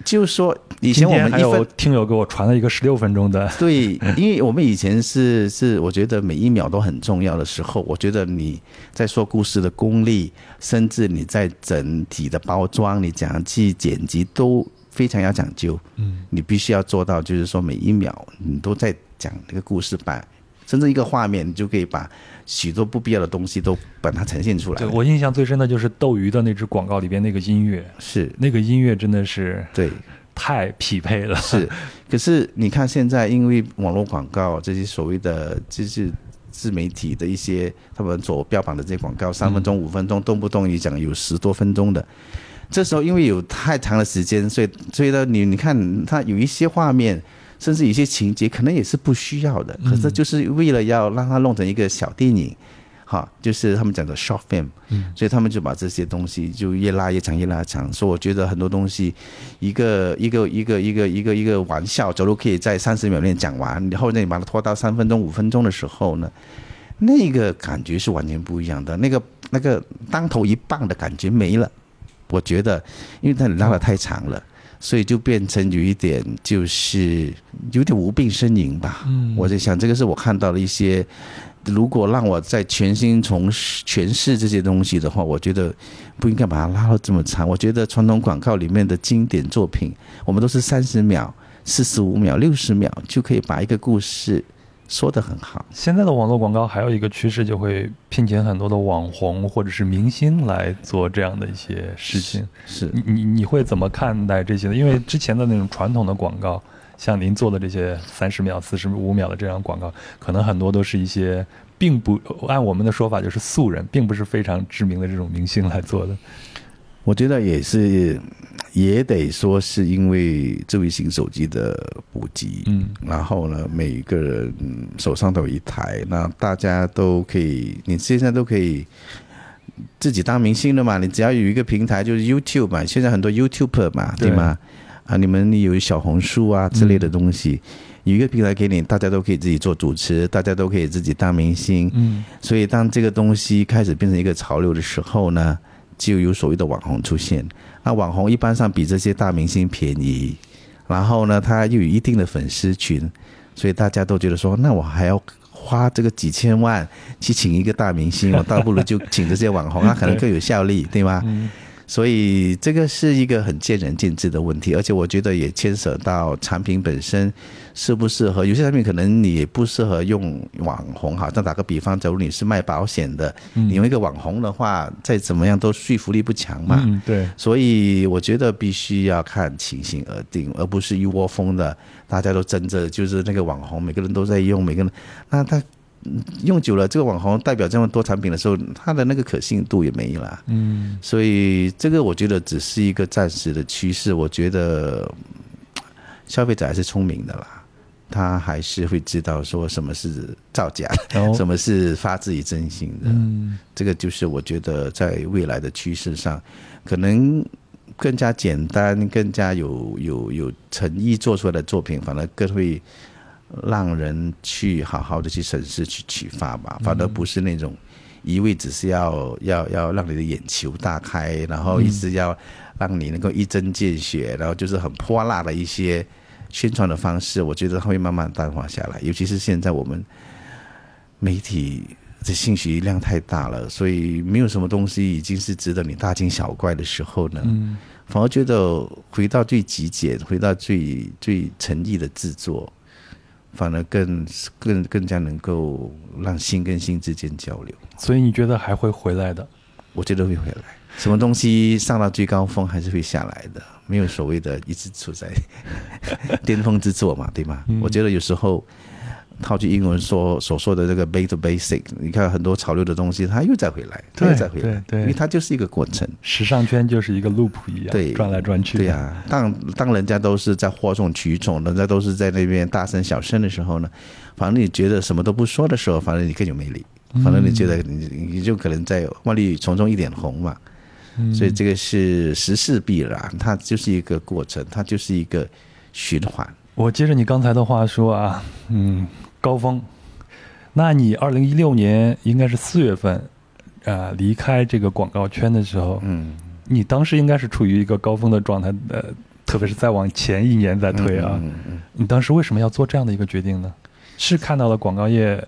就是说，以前我们还有听友给我传了一个十六分钟的。对，因为我们以前是 是，我觉得每一秒都很重要的时候，我觉得你在说故事的功力，甚至你在整体的包装、你讲去剪辑都非常要讲究。嗯，你必须要做到，就是说每一秒你都在讲那个故事版。甚至一个画面，你就可以把许多不必要的东西都把它呈现出来。对我印象最深的就是斗鱼的那支广告里边那个音乐，是那个音乐真的是对太匹配了。是，可是你看现在，因为网络广告这些所谓的就是自媒体的一些他们所标榜的这些广告，三分钟、五分钟，动不动你讲有十多分钟的，这时候因为有太长的时间，所以所以呢，你你看它有一些画面。甚至有些情节可能也是不需要的，可是就是为了要让它弄成一个小电影，哈，就是他们讲的 short film，所以他们就把这些东西就越拉越长，越拉长。所以我觉得很多东西，一个一个一个一个一个一个玩笑，走路可以在三十秒内讲完，然后你把它拖到三分钟、五分钟的时候呢，那个感觉是完全不一样的，那个那个当头一棒的感觉没了。我觉得，因为它拉的太长了。所以就变成有一点，就是有点无病呻吟吧。嗯，我在想，这个是我看到了一些，如果让我再全新从诠释这些东西的话，我觉得不应该把它拉到这么长。我觉得传统广告里面的经典作品，我们都是三十秒、四十五秒、六十秒就可以把一个故事。说的很好。现在的网络广告还有一个趋势，就会聘请很多的网红或者是明星来做这样的一些事情。是，你你你会怎么看待这些呢？因为之前的那种传统的广告，像您做的这些三十秒、四十五秒的这样广告，可能很多都是一些并不按我们的说法就是素人，并不是非常知名的这种明星来做的。我觉得也是，也得说是因为智慧型手机的普及，嗯，然后呢，每个人手上都有一台，那大家都可以，你现在都可以自己当明星了嘛？你只要有一个平台，就是 YouTube 嘛，现在很多 YouTuber 嘛，对吗？啊，你们有小红书啊之类的东西，有一个平台给你，大家都可以自己做主持，大家都可以自己当明星，嗯，所以当这个东西开始变成一个潮流的时候呢？就有所谓的网红出现，那网红一般上比这些大明星便宜，然后呢，他又有一定的粉丝群，所以大家都觉得说，那我还要花这个几千万去请一个大明星，我倒不如就请这些网红，他可能更有效力，对吗？所以这个是一个很见仁见智的问题，而且我觉得也牵涉到产品本身适不适合。有些产品可能你不适合用网红，好，像打个比方，假如你是卖保险的，你用一个网红的话，再怎么样都说服力不强嘛。嗯，对。所以我觉得必须要看情形而定，而不是一窝蜂的，大家都争着就是那个网红，每个人都在用，每个人那他。用久了，这个网红代表这么多产品的时候，它的那个可信度也没了。嗯，所以这个我觉得只是一个暂时的趋势。我觉得消费者还是聪明的啦，他还是会知道说什么是造假，哦什么是发自于真心的。嗯这个就是我觉得在未来的趋势上，可能更加简单、更加有有有诚意做出来的作品，反而更会让人去好好的去审视、去启发吧。反而不是那种一味只是要要要让你的眼球大开，然后一直要让你能够一针见血，然后就是很泼辣的一些宣传的方式，我觉得它会慢慢淡化下来。尤其是现在我们媒体的信息量太大了，所以没有什么东西已经是值得你大惊小怪的时候呢，嗯反而觉得回到最极简，回到最最诚意的制作，反而更更更加能够让心跟心之间交流。所以你觉得还会回来的？我觉得会回来。什么东西上到最高峰还是会下来的，没有所谓的一直处在 巅峰之作嘛，对吗？嗯我觉得有时候套句英文说所说的这个 back to basic，你看很多潮流的东西，它又再回来，它又对再回来，对对因为它就是一个过程。时尚圈就是一个 loop 一样，对转来转去。对呀、当当人家都是在哗众取宠，人家都是在那边大声小声的时候呢，反正你觉得什么都不说的时候，反正你更有魅力。反正你觉得你你就可能在万绿丛中一点红嘛，嗯所以这个是时势必然，它就是一个过程，它就是一个循环。我接着你刚才的话说啊，嗯，高峰，那你二零一六年应该是四月份，啊、离开这个广告圈的时候，嗯，你当时应该是处于一个高峰的状态，呃，特别是再往前一年再推啊，嗯嗯你当时为什么要做这样的一个决定呢？是看到了广告业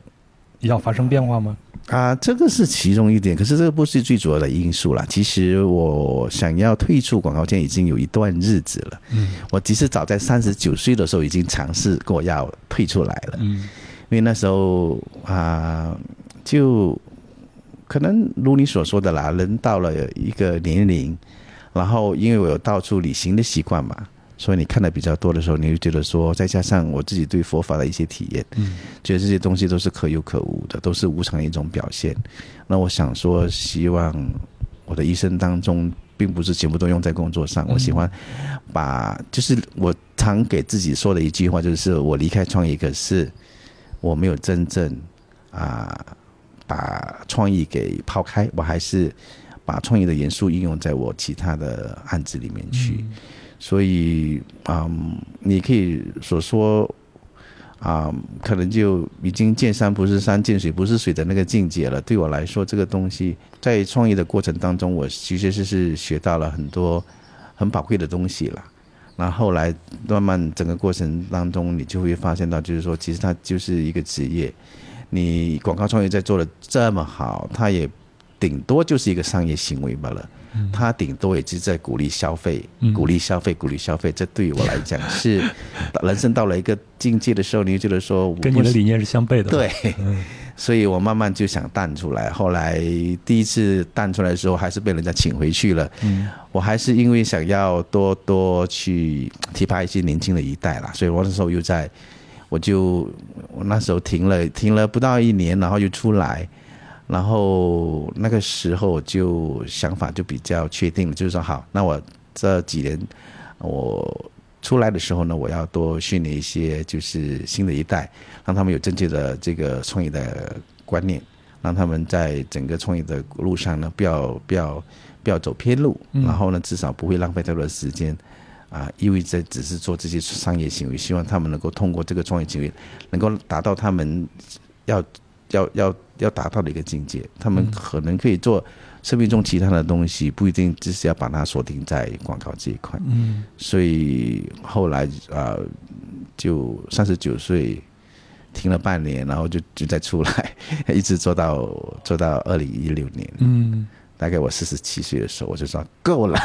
要发生变化吗？啊，这个是其中一点，可是这个不是最主要的因素啦。其实我想要退出广告圈已经有一段日子了。嗯我其实早在三十九岁的时候已经尝试过要退出来了，嗯因为那时候啊，就可能如你所说的啦，人到了一个年龄，然后因为我有到处旅行的习惯嘛，所以你看的比较多的时候，你就觉得说，再加上我自己对佛法的一些体验，嗯觉得这些东西都是可有可无的，都是无常的一种表现。那我想说，希望我的一生当中，并不是全部都用在工作上。我喜欢把，就是我常给自己说的一句话，就是我离开创业，可是我没有真正啊、把创意给抛开，我还是把创意的元素应用在我其他的案子里面去。所以，嗯，你可以所说，啊、可能就已经见山不是山，见水不是水的那个境界了。对我来说，这个东西在创业的过程当中，我其实是是学到了很多很宝贵的东西了。然后后来慢慢整个过程当中，你就会发现到，就是说，其实它就是一个职业。你广告创业在做的这么好，它也顶多就是一个商业行为罢了。它顶多也是在鼓励消费，嗯鼓励消费，鼓励消费。这对于我来讲是人生到了一个境界的时候，你就觉得说，我跟你的理念是相悖的。，对，嗯所以我慢慢就想淡出来。后来第一次淡出来的时候，还是被人家请回去了。嗯我还是因为想要多多去提拔一些年轻的一代啦，所以我那时候又在，我就我那时候停了停了不到一年，然后又出来，然后那个时候就想法就比较确定了，就是说好，那我这几年我出来的时候呢，我要多训练一些就是新的一代，让他们有正确的这个创业的观念，让他们在整个创业的路上呢，不要不要不要走偏路，嗯然后呢，至少不会浪费太多的时间。啊，意味着只是做这些商业行为，希望他们能够通过这个创业行为，能够达到他们要要要要达到的一个境界。他们可能可以做生命中其他的东西，不一定只是要把它锁定在广告这一块。嗯所以后来啊、呃就三十九岁停了半年，然后就就再出来，一直做到做到二零一六年。嗯大概我四十七岁的时候，我就说够了，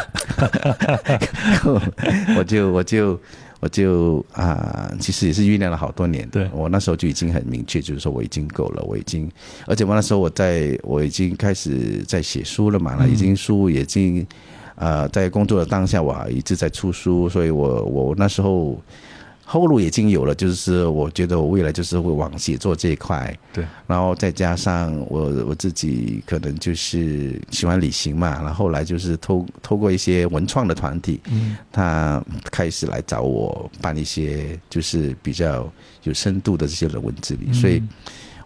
够了，我就我就我就啊、其实也是酝酿了好多年。对我那时候就已经很明确，就是说我已经够了，我已经，而且我那时候我在我已经开始在写书了嘛，那已经书已经呃在工作的当下，我一直在出书，所以我我那时候后路已经有了，就是我觉得我未来就是会往写作这一块，对，然后再加上我我自己可能就是喜欢旅行嘛，然后后来就是透透过一些文创的团体，嗯。他开始来找我办一些就是比较有深度的这些人文之旅，所以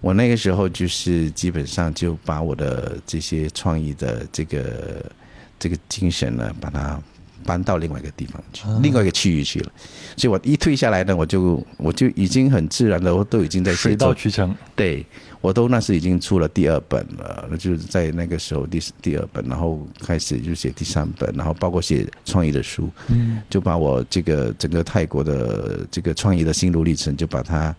我那个时候就是基本上就把我的这些创意的这个这个精神呢，把它搬到另外一个地方去，啊另外一个区域去了。所以我一退下来呢，我就我就已经很自然的，我都已经在写水到，渠成，对我都那时已经出了第二本了，那就是在那个时候第第二本，然后开始就写第三本，然后包括写创意的书，嗯就把我这个整个泰国的这个创意的心路历程，就把它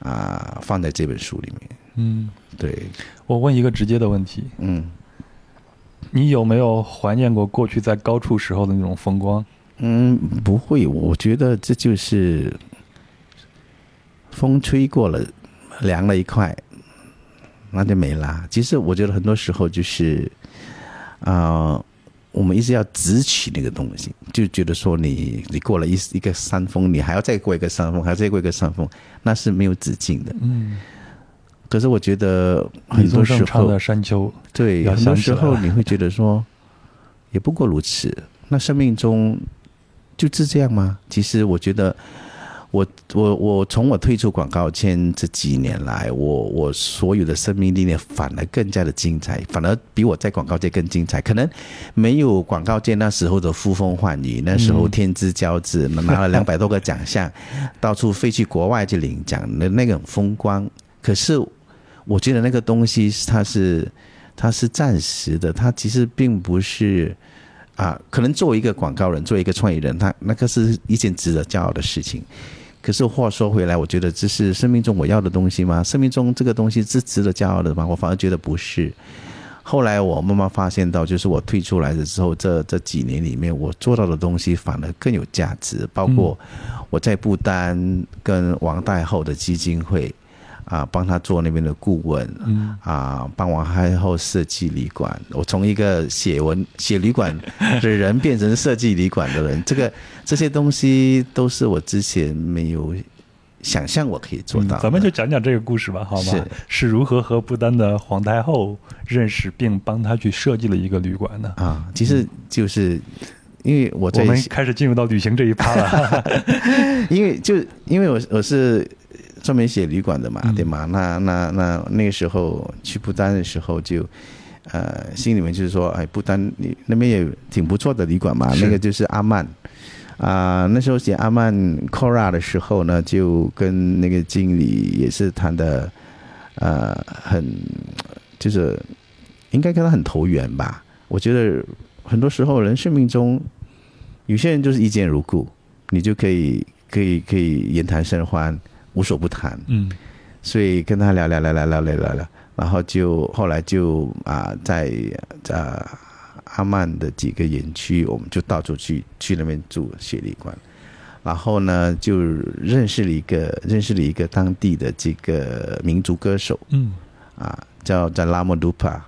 啊、放在这本书里面。嗯。对，我问一个直接的问题，嗯你有没有怀念过过去在高处时候的那种风光？嗯，不会，我觉得这就是风吹过了，凉了一块，那就没啦。其实我觉得很多时候就是啊、我们一直要直取那个东西，就觉得说你你过了一一个山峰，你还要再过一个山峰，还要再过一个山峰，那是没有止境的。嗯，可是我觉得很多时候对，要很多时候你会觉得说，也不过如此。那生命中就是这样吗？其实我觉得我，我我从我退出广告圈这几年来，我我所有的生命历练反而更加的精彩，反而比我在广告界更精彩。可能没有广告界那时候的呼风唤雨，那时候嗯天之骄子，拿了两百多个奖项，到处飞去国外去领奖的那种风光。可是我觉得那个东西它是它是暂时的，它其实并不是啊。可能作为一个广告人，作为一个创意人，他那个是一件值得骄傲的事情。可是话说回来，我觉得这是生命中我要的东西吗？生命中这个东西是值得骄傲的吗？我反而觉得不是。后来我慢慢发现到，就是我退出来的之后，这这几年里面，我做到的东西反而更有价值，包括我在不丹跟王太后的基金会啊，帮他做那边的顾问，嗯啊，帮王太后设计旅馆。我从一个写文 写旅馆的人变成设计旅馆的人，这个这些东西都是我之前没有想象我可以做到、嗯咱们就讲讲这个故事吧，好吗？是是如何和不丹的皇太后认识，并帮他去设计了一个旅馆呢？啊，其实就是因为我在我们开始进入到旅行这一趴了。因为就因为我我是专门写旅馆的嘛，嗯对吗？那那那那个时候去不丹的时候就。呃，心里面就是说，哎，不丹你那边也挺不错的旅馆嘛，那个就是阿曼啊、那时候写阿曼 Cora 的时候呢，就跟那个经理也是谈的，呃，很就是应该跟他很投缘吧。我觉得很多时候人生命中有些人就是一见如故，你就可以可以可以言谈甚欢，无所不谈。嗯。所以跟他聊聊聊聊聊聊聊聊，然后就后来就啊、在在阿曼的几个园区，我们就到处去去那边住雪梨馆，然后呢就认识了一个认识了一个当地的这个民族歌手。嗯。啊，叫叫拉莫杜帕，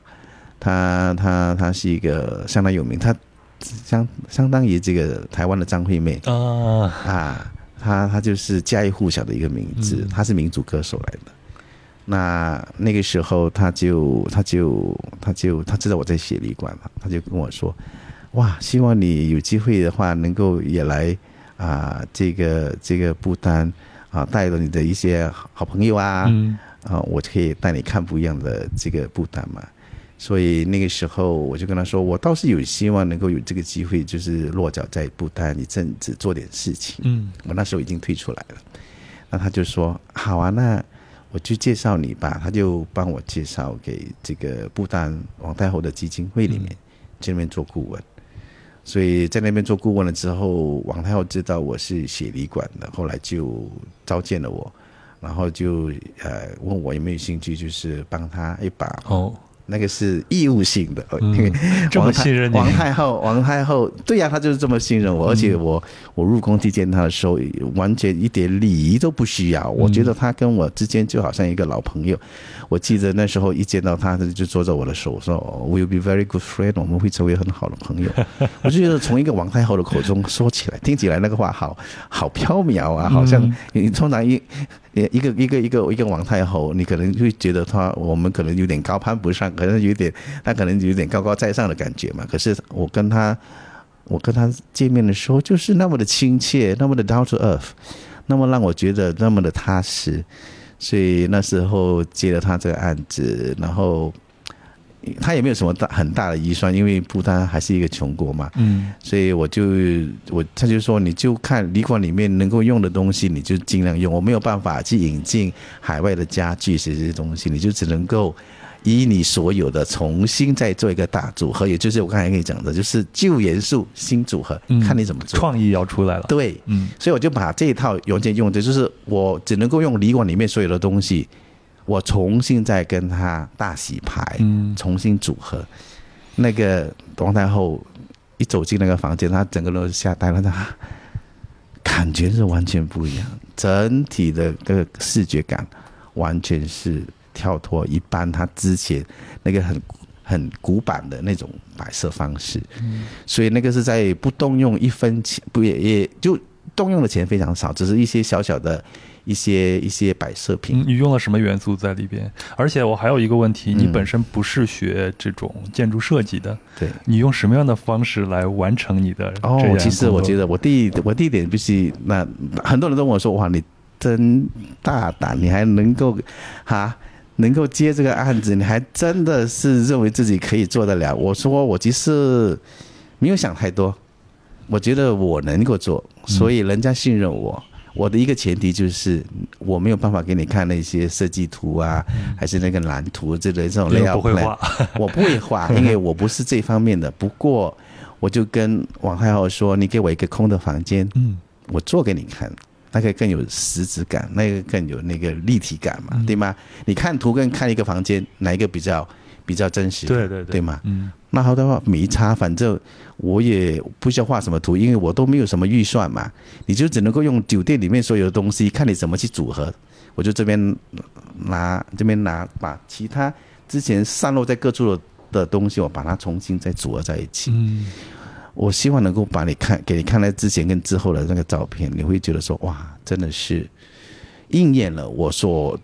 他他他是一个相当有名，他相相当于这个台湾的张惠妹。啊，啊，他他就是家喻户晓的一个名字，嗯他是民族歌手来的。那那个时候，他就他就他就他知道我在写旅馆嘛，他就跟我说：“哇，希望你有机会的话，能够也来啊、这个这个不丹啊，带着你的一些好朋友啊，嗯啊，我可以带你看不一样的这个不丹嘛。所以那个时候我就跟他说，我倒是有希望能够有这个机会，就是落脚在不丹一阵子，做点事情。嗯我那时候已经退出来了，那他就说好啊，那我就介绍你吧。他就帮我介绍给这个不丹王太后的基金会里面，去那边做顾问。所以在那边做顾问了之后，王太后知道我是写旅馆的，后来就召见了我，然后就呃问我有没有兴趣，就是帮他一把哦那个是义务性的，嗯因为 这么王太信任你王太后，王太后，对呀、她就是这么信任我，而且我我入宫去见她的时候，完全一点礼仪都不需要，我觉得她跟我之间就好像一个老朋友。我记得那时候一见到她，她就坐在我的手说哦：“We'll be very good friend，我们会成为很好的朋友。”我就觉得从一个王太后的口中说起来，听起来那个话好好飘渺啊，好像你通常一。一个一个一个一个王太后，你可能会觉得她我们可能有点高攀不上，可能有点她可能有点高高在上的感觉嘛。可是我跟她我跟她见面的时候，就是那么的亲切，那么的 down to earth，那么让我觉得那么的踏实。所以那时候接了她这个案子，然后她也没有什么大很大的预算，因为不丹还是一个穷国嘛。嗯所以我就我他就说，你就看旅馆里面能够用的东西，你就尽量用。我没有办法去引进海外的家具这些东西，你就只能够以你所有的重新再做一个大组合，也就是我刚才跟你讲的，就是旧元素新组合，嗯，看你怎么做。创意要出来了。对，嗯所以我就把这一套软件用的，就是我只能够用旅馆里面所有的东西，我重新再跟他大洗牌，嗯重新组合。那个王太后一走进那个房间，她整个人都吓呆了，她感觉是完全不一样，整体的这个视觉感完全是跳脱一般她之前那个很很古板的那种摆设方式。所以那个是在不动用一分钱，不也也就动用的钱非常少，只是一些小小的一些一些摆设品。嗯，你用了什么元素在里边？而且我还有一个问题，你嗯本身不是学这种建筑设计的，对。你用什么样的方式来完成你的哦，其实我觉得，得我第一我第一点必须，那很多人都跟我说，哇，你真大胆，你还能够哈能够接这个案子，你还真的是认为自己可以做得了。我说我其实没有想太多，我觉得我能够做，所以人家信任我。我的一个前提就是我没有办法给你看那些设计图啊，还是那个蓝图之类的这种 layout 不会画，我不会画，因为我不是这方面的。不过，我就跟王太后说：“你给我一个空的房间，嗯。我做给你看，那个更有实质感，那个更有那个立体感嘛，嗯。对吗？你看图跟看一个房间，哪一个比较比较真实？对对对，对吗？嗯那好的话没差，反正我也不需要画什么图，因为我都没有什么预算嘛。你就只能够用酒店里面所有的东西，看你怎么去组合。我就这边拿这边拿，把其他之前散落在各处的的东西，我把它重新再组合在一起。嗯我希望能够把你看给你看来之前跟之后的那个照片，你会觉得说哇，真的是应验了我所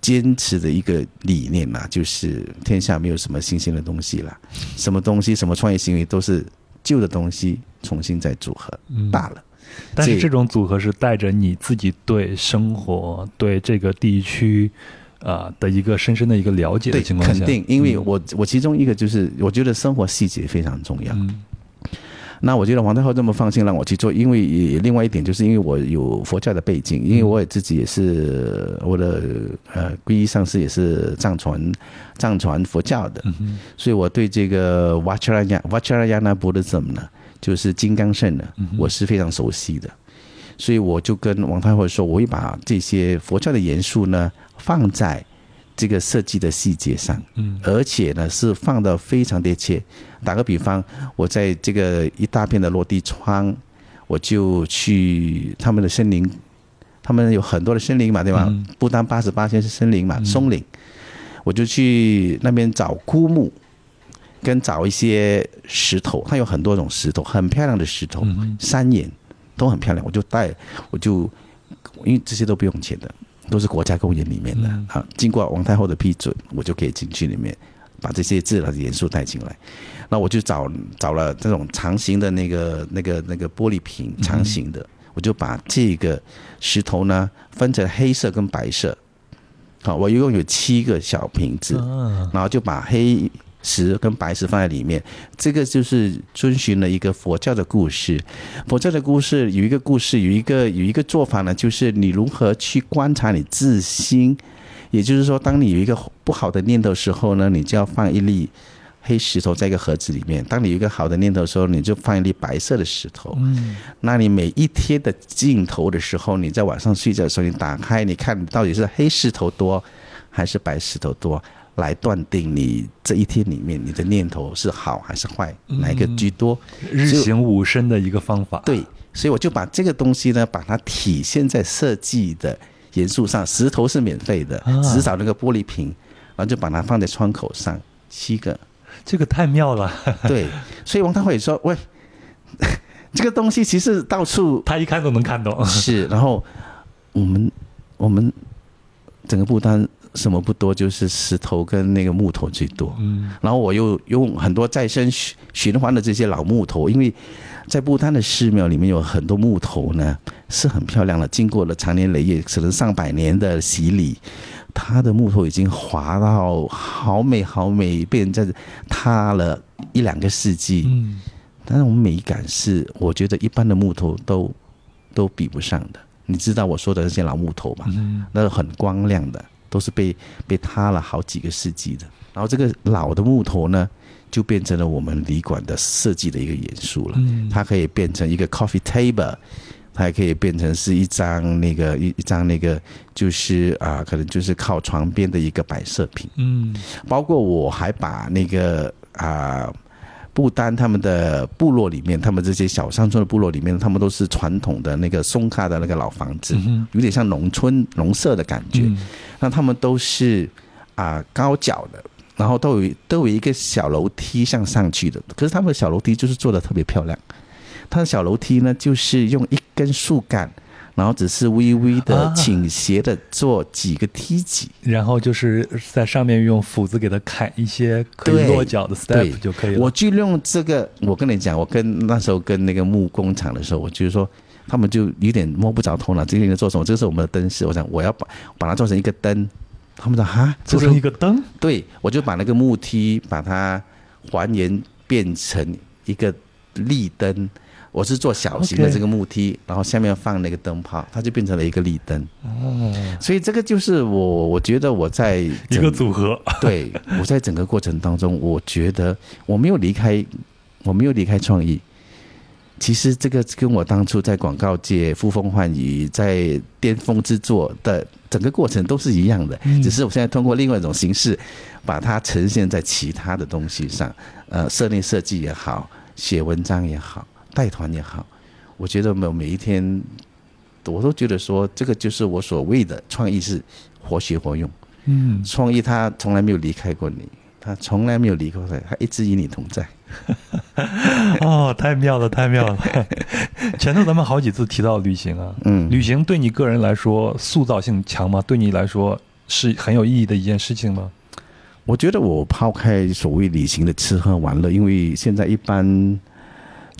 坚持的一个理念嘛，就是天下没有什么新鲜的东西啦，什么东西什么创业行为都是旧的东西重新再组合嗯，大了。但是这这种组合是带着你自己对生活、对这个地区，啊、的一个深深的一个了解的对，情况下，肯定，因为嗯我我其中一个就是我觉得生活细节非常重要。嗯那我觉得王太后这么放心让我去做，因为也另外一点就是因为我有佛教的背景，因为我也自己也是我的呃皈依上师也是藏传藏传佛教的，嗯所以我对这个 Vajrayana Vajrayana Buddhism 呢，就是金刚圣呢，我是非常熟悉的，所以我就跟王太后说，我会把这些佛教的元素呢放在这个设计的细节上。嗯而且呢是放的非常贴切。打个比方，我在这个一大片的落地窗，我就去他们的森林，他们有很多的森林嘛，对吧？嗯不丹八十八线是森林嘛，嗯松林，我就去那边找枯木，跟找一些石头，它有很多种石头，很漂亮的石头，山岩都很漂亮，我就带，我就因为这些都不用钱的，都是国家公园里面的嗯啊。经过王太后的批准，我就可以进去里面把这些自然的元素带进来。那我就找找了这种长形的那个那个那个玻璃瓶，长形的，我就把这个石头呢分成黑色跟白色。好，我一共有七个小瓶子，啊然后就把黑石跟白石放在里面。这个就是遵循了一个佛教的故事。佛教的故事有一个故事，有一个有一个做法呢，就是你如何去观察你自心。也就是说，当你有一个不好的念头的时候呢，你就要放一粒黑石头在一个盒子里面；当你有一个好的念头的时候，你就放一粒白色的石头。嗯那你每一天的镜头的时候，你在晚上睡觉的时候，你打开，你看到底是黑石头多还是白石头多，来断定你这一天里面你的念头是好还是坏，哪一个居多。日行五身的一个方法。对，所以我就把这个东西呢，把它体现在设计的元素上。石头是免费的，只找那个玻璃瓶，然后就把它放在窗口上，七个。这个太妙了。对，所以王大伟说：“喂，这个东西其实到处他一看都能看懂。”是，然后我们我们整个不丹。什么不多，就是石头跟那个木头最多。嗯，然后我又用很多再生循循环的这些老木头，因为在不丹的寺庙里面有很多木头呢，是很漂亮的，经过了长年累月，可能上百年的洗礼，它的木头已经滑到好美好美，被人在塌了一两个世纪。嗯，但是我们美感是，我觉得一般的木头都都比不上的。你知道我说的那些老木头吧？嗯，那很光亮的。都是被被塌了好几个世纪的，然后这个老的木头呢，就变成了我们旅馆的设计的一个元素了。嗯它可以变成一个 coffee table，它还可以变成是一张那个一一张那个就是啊，可能就是靠床边的一个摆设品。嗯，包括我还把那个啊。不丹他们的部落里面，他们这些小山村的部落里面，他们都是传统的那个松卡的那个老房子，有点像农村农舍的感觉。那他们都是啊高脚的，然后都有都有一个小楼梯向上去的。可是他们的小楼梯就是做的特别漂亮，它的小楼梯呢就是用一根树干。然后只是微微的倾斜的做几个梯级，然后就是在上面用斧子给它砍一些可以落脚的 step 就可以了。我就用这个，我跟你讲，我跟那时候跟那个木工厂的时候，我就是说，他们就有点摸不着头脑，今天在做什么？这是我们的灯饰，我想我要把把它做成一个灯，他们说哈，做成一个灯？对，我就把那个木梯把它还原变成一个立灯。我是做小型的这个木梯，然后下面放那个灯泡，它就变成了一个立灯。哦，所以这个就是我，我觉得我在一个组合。对，我在整个过程当中，我觉得我没有离开，我没有离开创意。其实这个跟我当初在广告界呼风唤雨，在巅峰之作的整个过程都是一样的，只是我现在通过另外一种形式，把它呈现在其他的东西上。呃，室内设计也好，写文章也好。带团也好，我觉得每每一天，我都觉得说，这个就是我所谓的创意是活学活用。嗯，创意它从来没有离开过你，它从来没有离开过，它一直与你同在。哦，太妙了，太妙了！前头咱们好几次提到旅行啊，嗯，旅行对你个人来说塑造性强吗？对你来说是很有意义的一件事情吗？我觉得我抛开所谓旅行的吃喝玩乐，因为现在一般。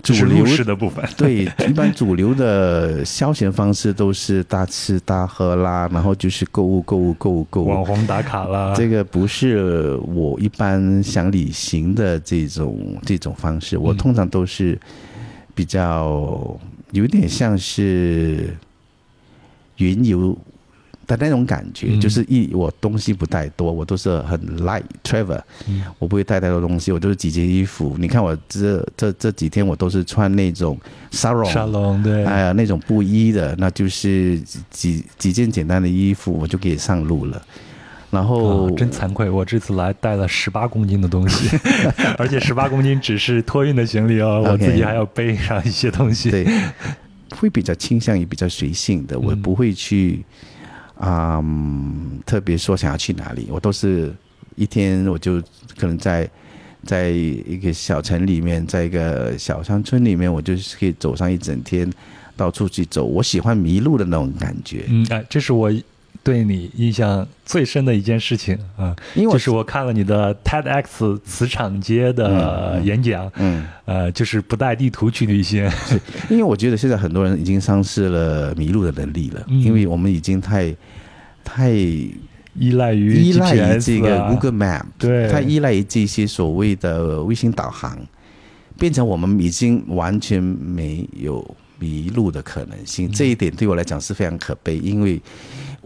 主流式的部分，对，一般主流的消闲方式都是大吃大喝啦，然后就是购物购物购物购物，网红打卡啦。这个不是我一般想旅行的这种这种方式，我通常都是比较有点像是云游。的那种感觉，就是一我东西不太多，我都是很 light travel，我不会带太多东西，我都是几件衣服。你看我这这这几天我都是穿那种沙龙，沙龙对，哎呀那种布衣的，那就是几几件简单的衣服，我就可以上路了。然后真惭愧，我这次来带了十八公斤的东西，而且十八公斤只是托运的行李哦，我自己还要背上一些东西。对，会比较倾向于比较随性的，我不会去。啊，特别说想要去哪里，我都是一天我就可能在在一个小城里面，在一个小乡村里面，我就是可以走上一整天，到处去走。我喜欢迷路的那种感觉。嗯，哎，这是我。对你印象最深的一件事情啊，因为就是我看了你的 TEDx 磁场街的演讲，嗯，呃，就是不带地图去旅行，因为我觉得现在很多人已经丧失了迷路的能力了，因为我们已经太太依赖于依赖于这个 Google Map，对，太依赖于这些所谓的卫星导航，变成我们已经完全没有迷路的可能性。这一点对我来讲是非常可悲，因为。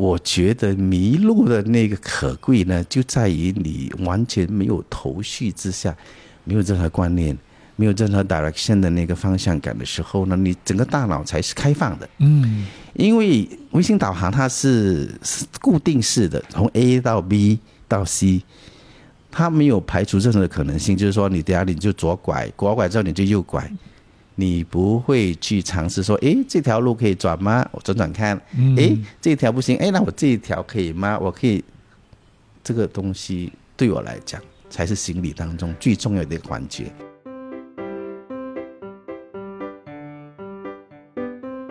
我觉得迷路的那个可贵呢，就在于你完全没有头绪之下，没有任何观念，没有任何 direction 的那个方向感的时候呢，你整个大脑才是开放的。嗯，因为卫星导航它是固定式的，从 A 到 B 到 C，它没有排除任何的可能性，就是说你等下你就左拐，左拐之后你就右拐，你不会去尝试说，诶，这条路可以转吗？我转转看，诶，这条不行，诶，那我这一条可以吗？我可以，这个东西对我来讲才是行李当中最重要的一个环节。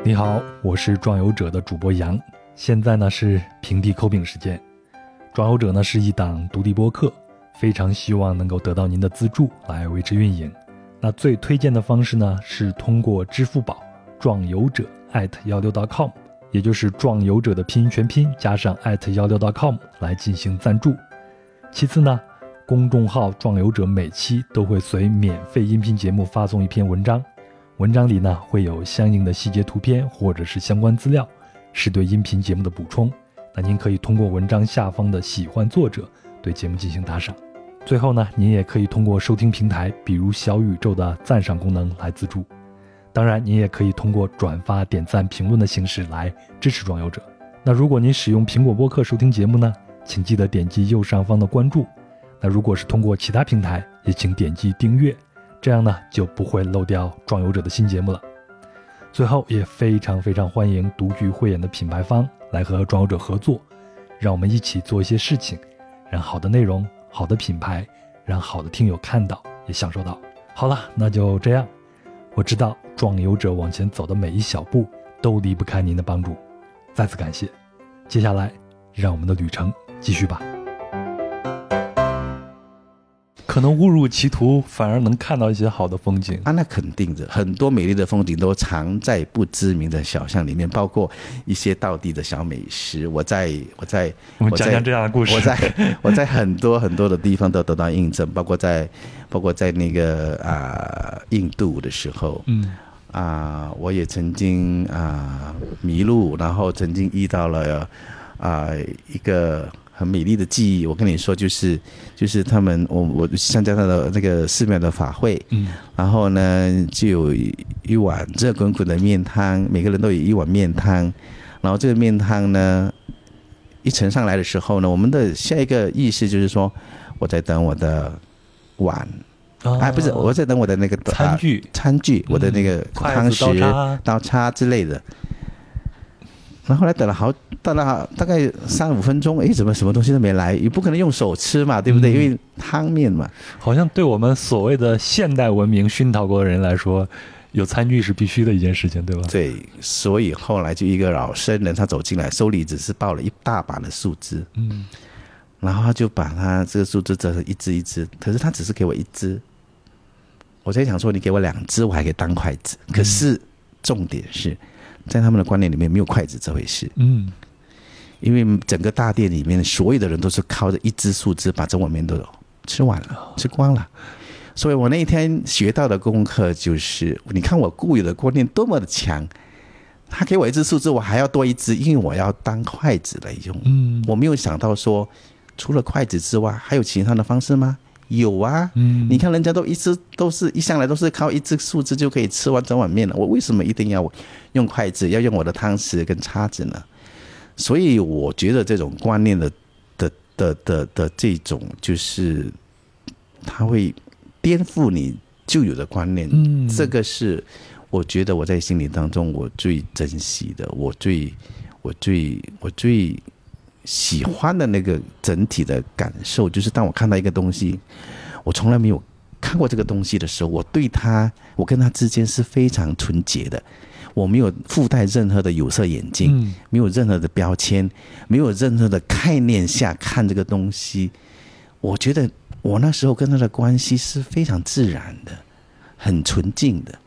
你好，我是壮游者的主播杨，现在呢是平地抠饼时间。壮游者呢是一档独立播客。非常希望能够得到您的资助来维持运营。那最推荐的方式呢，是通过支付宝壮游者幺六 .com，也就是壮游者的拼音全拼加上幺六 .com 来进行赞助。其次呢，公众号壮游者每期都会随免费音频节目发送一篇文章，文章里呢会有相应的细节图片或者是相关资料，是对音频节目的补充。那您可以通过文章下方的喜欢作者对节目进行打赏。最后呢，您也可以通过收听平台，比如小宇宙的赞赏功能来资助。当然，您也可以通过转发、点赞、评论的形式来支持装游者。那如果您使用苹果播客收听节目呢，请记得点击右上方的关注。那如果是通过其他平台，也请点击订阅，这样呢就不会漏掉装游者的新节目了。最后，也非常非常欢迎独具慧眼的品牌方来和装游者合作，让我们一起做一些事情，让好的内容。好的品牌，让好的听友看到也享受到。好了，那就这样。我知道壮游者往前走的每一小步都离不开您的帮助，再次感谢。接下来，让我们的旅程继续吧。可能误入歧途，反而能看到一些好的风景啊！那肯定的，很多美丽的风景都藏在不知名的小巷里面，包括一些道地的小美食。我在我在我们讲讲这样的故事。我在我在很多很多的地方都得到印证，包括在包括在那个啊印度的时候，嗯啊，我也曾经啊迷路，然后曾经遇到了啊一个。很美丽的记忆，我跟你说，就是就是他们，我我参加他的那个寺庙的法会，嗯，然后呢，就有一碗热滚滚的面汤，每个人都有一碗面汤，然后这个面汤呢，一盛上来的时候呢，我们的下一个意识就是说，我在等我的碗，啊，不是，我在等我的那个餐具，餐具，我的那个汤匙、刀叉之类的。然后来等了好，等了大概三五分钟，哎，怎么什么东西都没来？也不可能用手吃嘛，对不对？因为汤面嘛。好像对我们所谓的现代文明熏陶过的人来说，有餐具是必须的一件事情，对吧？对，所以后来就一个老僧人，他走进来，手里只是抱了一大把的树枝，嗯，然后他就把他这个树枝折成一只一只，可是他只是给我一只。我在想说，你给我两只，我还可以当筷子。可是重点是。在他们的观念里面，没有筷子这回事。嗯，因为整个大殿里面所有的人都是靠着一只树枝把整碗面都吃完了，吃光了。所以我那一天学到的功课就是：你看我固有的观念多么的强，他给我一只树枝，我还要多一只，因为我要当筷子来用。嗯，我没有想到说，除了筷子之外，还有其他的方式吗？有啊，嗯，你看人家都一直都是一上来都是靠一只树枝就可以吃完整碗面了，我为什么一定要用筷子，要用我的汤匙跟叉子呢？所以我觉得这种观念的的的的的这种，就是他会颠覆你旧有的观念，嗯，这个是我觉得我在心里当中我最珍惜的，我最我最我最。喜欢的那个整体的感受，就是当我看到一个东西，我从来没有看过这个东西的时候，我对它，我跟它之间是非常纯洁的，我没有附带任何的有色眼镜，没有任何的标签，没有任何的概念下看这个东西，我觉得我那时候跟他的关系是非常自然的，很纯净的。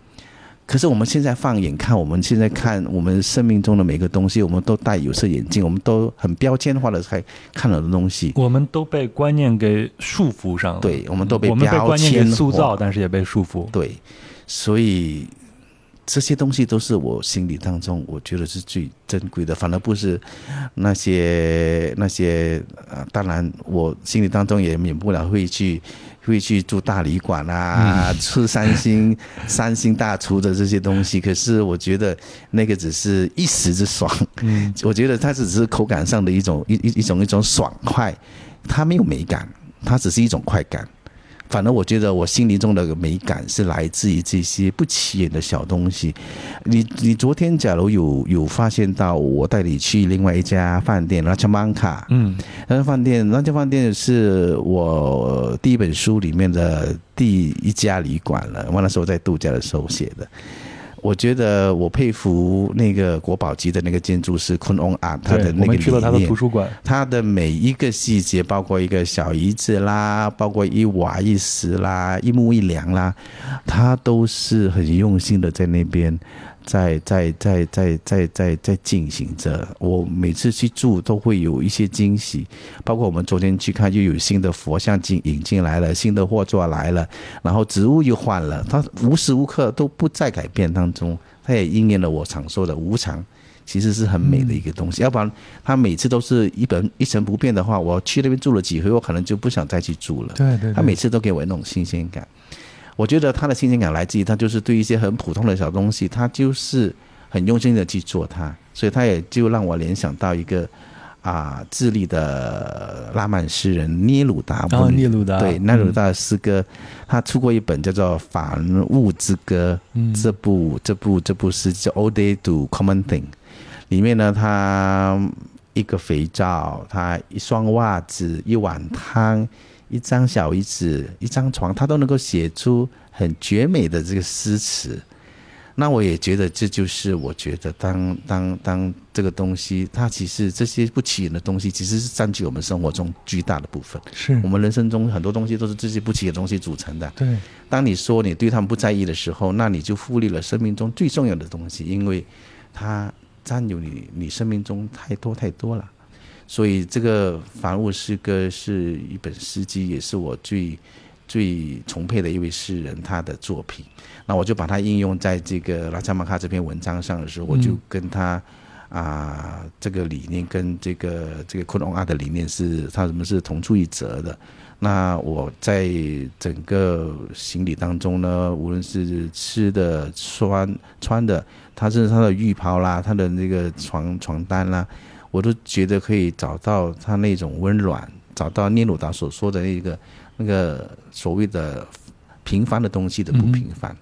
可是我们现在放眼看，我们现在看我们生命中的每个东西，我们都戴有色眼镜，我们都很标签化的才看到的东西，我们都被观念给束缚上了。对，我们都被我们被观念给塑造，但是也被束缚。对，所以。这些东西都是我心里当中，我觉得是最珍贵的，反而不是那些那些呃，当然我心里当中也免不了会去 会去住大旅馆啊，吃三星 三星大厨的这些东西。可是我觉得那个只是一时之爽，嗯，我觉得它只是口感上的一种一一一种一种爽快，它没有美感。它只是一种快感。反而我觉得我心灵中的美感是来自于这些不起眼的小东西。你你昨天假如有有发现到我带你去另外一家饭店拉恰曼卡，嗯，那家饭店那家饭店是我第一本书里面的第一家旅馆了。我那时候在度假的时候写的。我觉得我佩服那个国宝级的那个建筑师昆翁啊，他的那个去了他的图书馆，他的每一个细节，包括一个小椅子啦，包括一瓦一石啦，一木一梁啦，他都是很用心的在那边。在在在在在在在进行着，我每次去住都会有一些惊喜，包括我们昨天去看，又有新的佛像进引进来了，新的货座来了，然后植物又换了，它无时无刻都不在改变当中，它也应验了我常说的无常，其实是很美的一个东西。要不然它每次都是一本一成不变的话，我去那边住了几回，我可能就不想再去住了。对对，它每次都给我那种新鲜感。我觉得他的新鲜感来自于他就是对一些很普通的小东西，他就是很用心的去做它，所以他也就让我联想到一个啊智利的浪漫诗人聂鲁达。哦，聂鲁达。对，聂鲁达的诗歌，他出过一本叫做《凡物之歌》。嗯。这部这部这部诗叫《All Day Do Common Thing》，里面呢，他一个肥皂，他一双袜子，一碗汤。一张小椅子，一张床，他都能够写出很绝美的这个诗词。那我也觉得这就是我觉得当当当这个东西，它其实这些不起眼的东西，其实是占据我们生活中巨大的部分。是我们人生中很多东西都是这些不起眼的东西组成的。对，当你说你对他们不在意的时候，那你就忽略了生命中最重要的东西，因为它占有你你生命中太多太多了。所以这个《凡物诗歌》是一本诗集，也是我最最崇佩的一位诗人他的作品。那我就把它应用在这个拉加马卡这篇文章上的时候，我就跟他啊这个理念跟这个这个昆隆阿的理念是，他什么是同出一辙的。那我在整个行李当中呢，无论是吃的、穿穿的，他甚至他的浴袍啦，他的那个床床单啦。我都觉得可以找到他那种温暖，找到聂鲁达所说的那个那个所谓的平凡的东西的不平凡，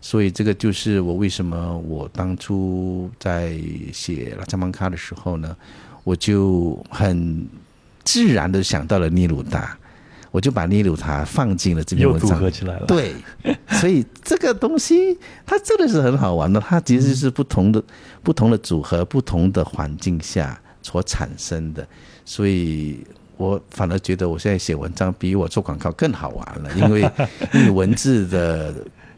所以这个就是我为什么我当初在写拉扎曼卡的时候呢，我就很自然的想到了聂鲁达，我就把尼鲁茶放进了这篇文章，组合起来了。对，所以这个东西它真的是很好玩的，它其实是不同的。不同的组合，不同的环境下所产生的，所以我反而觉得我现在写文章比我做广告更好玩了，因为 因为文字的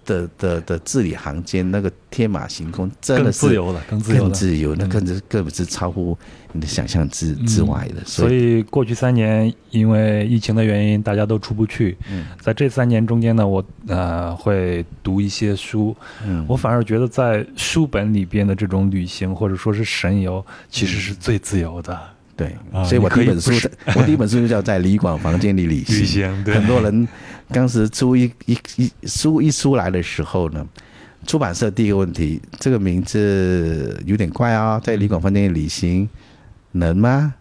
的的的字里行间那个天马行空，真的是自由了，更自由，更自由，那更是更不是超乎你的想象之之外的。所以过去三年，因为疫情的原因，大家都出不去。在这三年中间呢，我呃会读一些书。我反而觉得在书本里边的这种旅行或者说是神游，其实是最自由的。对，所以我第一本书，我第一本书就叫在旅馆房间里旅行。很多人当时出一一一书一出来的时候呢，出版社第一个问题，这个名字有点怪啊，在旅馆房间里旅行能吗？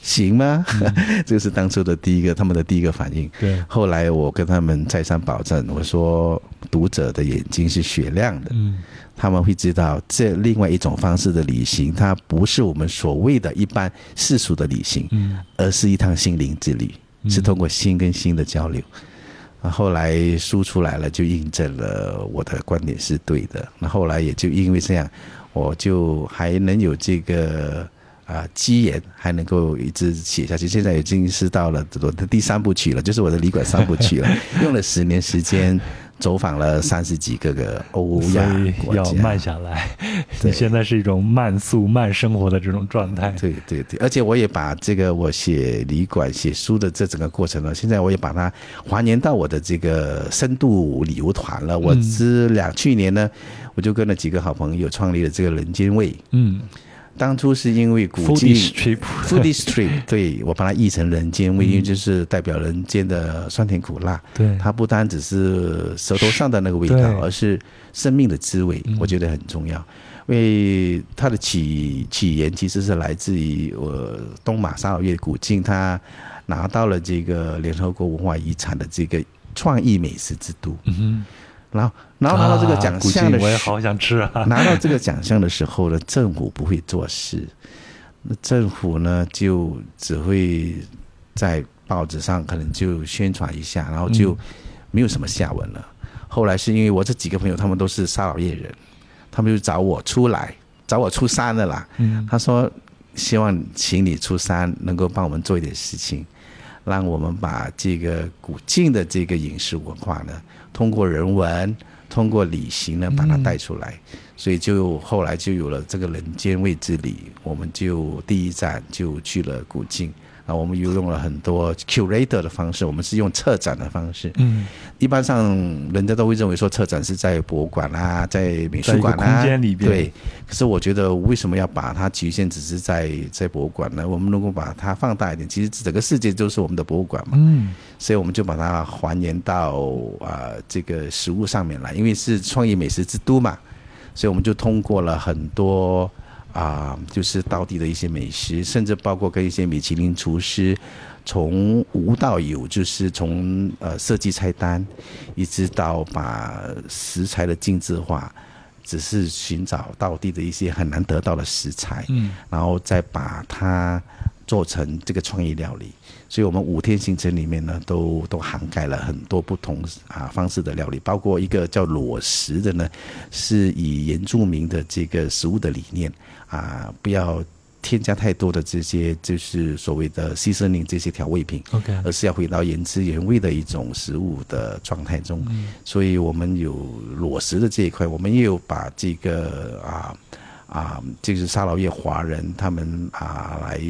行吗？这是当初的第一个，他们的第一个反应。对，后来我跟他们再三保证，我说读者的眼睛是雪亮的。嗯。他们会知道，这另外一种方式的旅行，它不是我们所谓的一般世俗的旅行，嗯，而是一趟心灵之旅，是通过心跟心的交流。那后来书出来了，就印证了我的观点是对的。那后来也就因为这样，我就还能有这个啊机缘，还能够一直写下去。现在已经是到了我的第三部曲了，就是我的旅馆三部曲了，用了十年时间。走访了三十几个个欧亚国家，要慢下来。你现在是一种慢速慢生活的这种状态。对对对，而且我也把这个我写旅馆写书的这整个过程呢，现在我也把它还原到我的这个深度旅游团了。我之两去年呢，我就跟了几个好朋友创立了这个人间味。嗯。当初是因为古迹 foodie street，对我把它译成人间味，因为就是代表人间的酸甜苦辣。对，它不单只是舌头上的那个味道，而是生命的滋味，我觉得很重要。因为它的起起源其实是来自于我东马沙老越古晋，它拿到了这个联合国文化遗产的这个创意美食之都。嗯然后，然后拿到这个奖项的啊古晋我也时好想吃啊。拿到这个奖项的时候呢，政府不会做事，那政府呢就只会在报纸上可能就宣传一下，然后就嗯没有什么下文了。后来是因为我这几个朋友他们都是沙老叶人，他们就找我出来，找我出山的啦。嗯他说希望请你出山，能够帮我们做一点事情，让我们把这个古晋的这个饮食文化呢，通过人文、通过旅行呢，把它带出来。所以就后来就有了这个人间味之旅，我们就第一站就去了古晋。啊，我们又用了很多 curator 的方式，我们是用策展的方式。嗯，一般上人家都会认为说策展是在博物馆啊，在美术馆啊，空间里边对。可是我觉得为什么要把它局限只是在在博物馆呢？我们如果把它放大一点，其实整个世界都是我们的博物馆嘛。嗯所以我们就把它还原到啊、这个食物上面来，因为是创意美食之都嘛，所以我们就通过了很多啊、就是当地的一些美食，甚至包括跟一些米其林厨师。从无到有，就是从呃设计菜单，一直到把食材的精致化，只是寻找到地的一些很难得到的食材，嗯然后再把它做成这个创意料理。所以我们五天行程里面呢，都都涵盖了很多不同啊方式的料理，包括一个叫裸食的呢，是以原住民的这个食物的理念啊，不要添加太多的这些就是所谓的 seasoning 这些调味品，，OK，而是要回到原汁原味的一种食物的状态中。所以我们有裸食的这一块，我们也有把这个啊啊，就是沙劳越华人他们啊来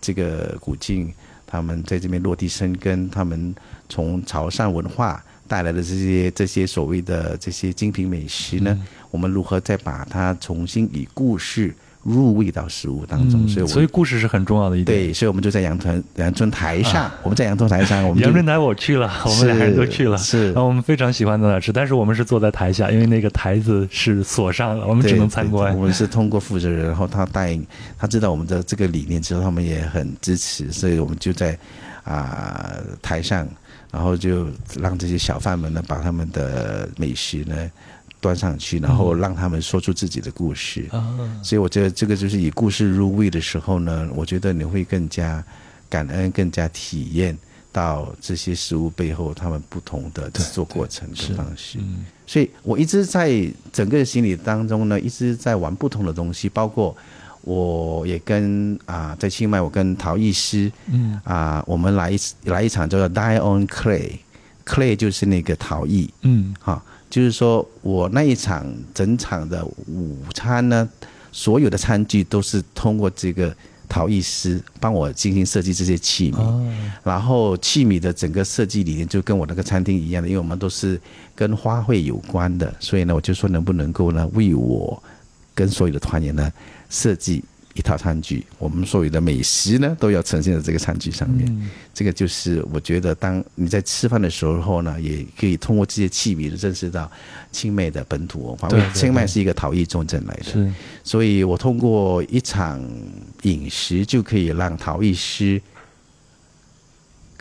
这个古晋，他们在这边落地生根，他们从潮汕文化带来的这些这些所谓的这些精品美食呢，我们如何再把它重新以故事入味到食物当中？嗯所以我所以故事是很重要的一点。对，所以我们就在阳春阳春台上，我们在阳春台上，我们阳春台我去了，我们俩人都去了，是然后我们非常喜欢在那儿吃，但是我们是坐在台下，因为那个台子是锁上了，我们只能参观我。们是通过负责人，然后他带领，他知道我们的这个理念之后，他们也很支持，所以我们就在啊、台上，然后就让这些小贩们呢，把他们的美食呢端上去，然后让他们说出自己的故事。啊，所以我觉得这个就是以故事入味的时候呢，我觉得你会更加感恩，更加体验到这些食物背后他们不同的制作过程跟方式。嗯。所以我一直在整个心理当中呢，一直在玩不同的东西，包括我也跟啊、在清迈，我跟陶艺师嗯。啊、我们来一次来一场叫做 Die on Clay，Clay 就是那个陶艺，嗯。哈、就是说我那一场整场的午餐呢，所有的餐具都是通过这个陶艺师帮我进行设计这些器皿，啊然后器皿的整个设计理念就跟我那个餐厅一样的，因为我们都是跟花卉有关的，所以呢，我就说能不能够呢为我跟所有的团员呢设计一套餐具，我们所有的美食呢都要呈现在这个餐具上面。嗯这个就是我觉得，当你在吃饭的时候呢，也可以通过这些器皿认识到清迈的本土文化。对清迈是一个陶艺重镇来的，是所以我通过一场饮食就可以让陶艺师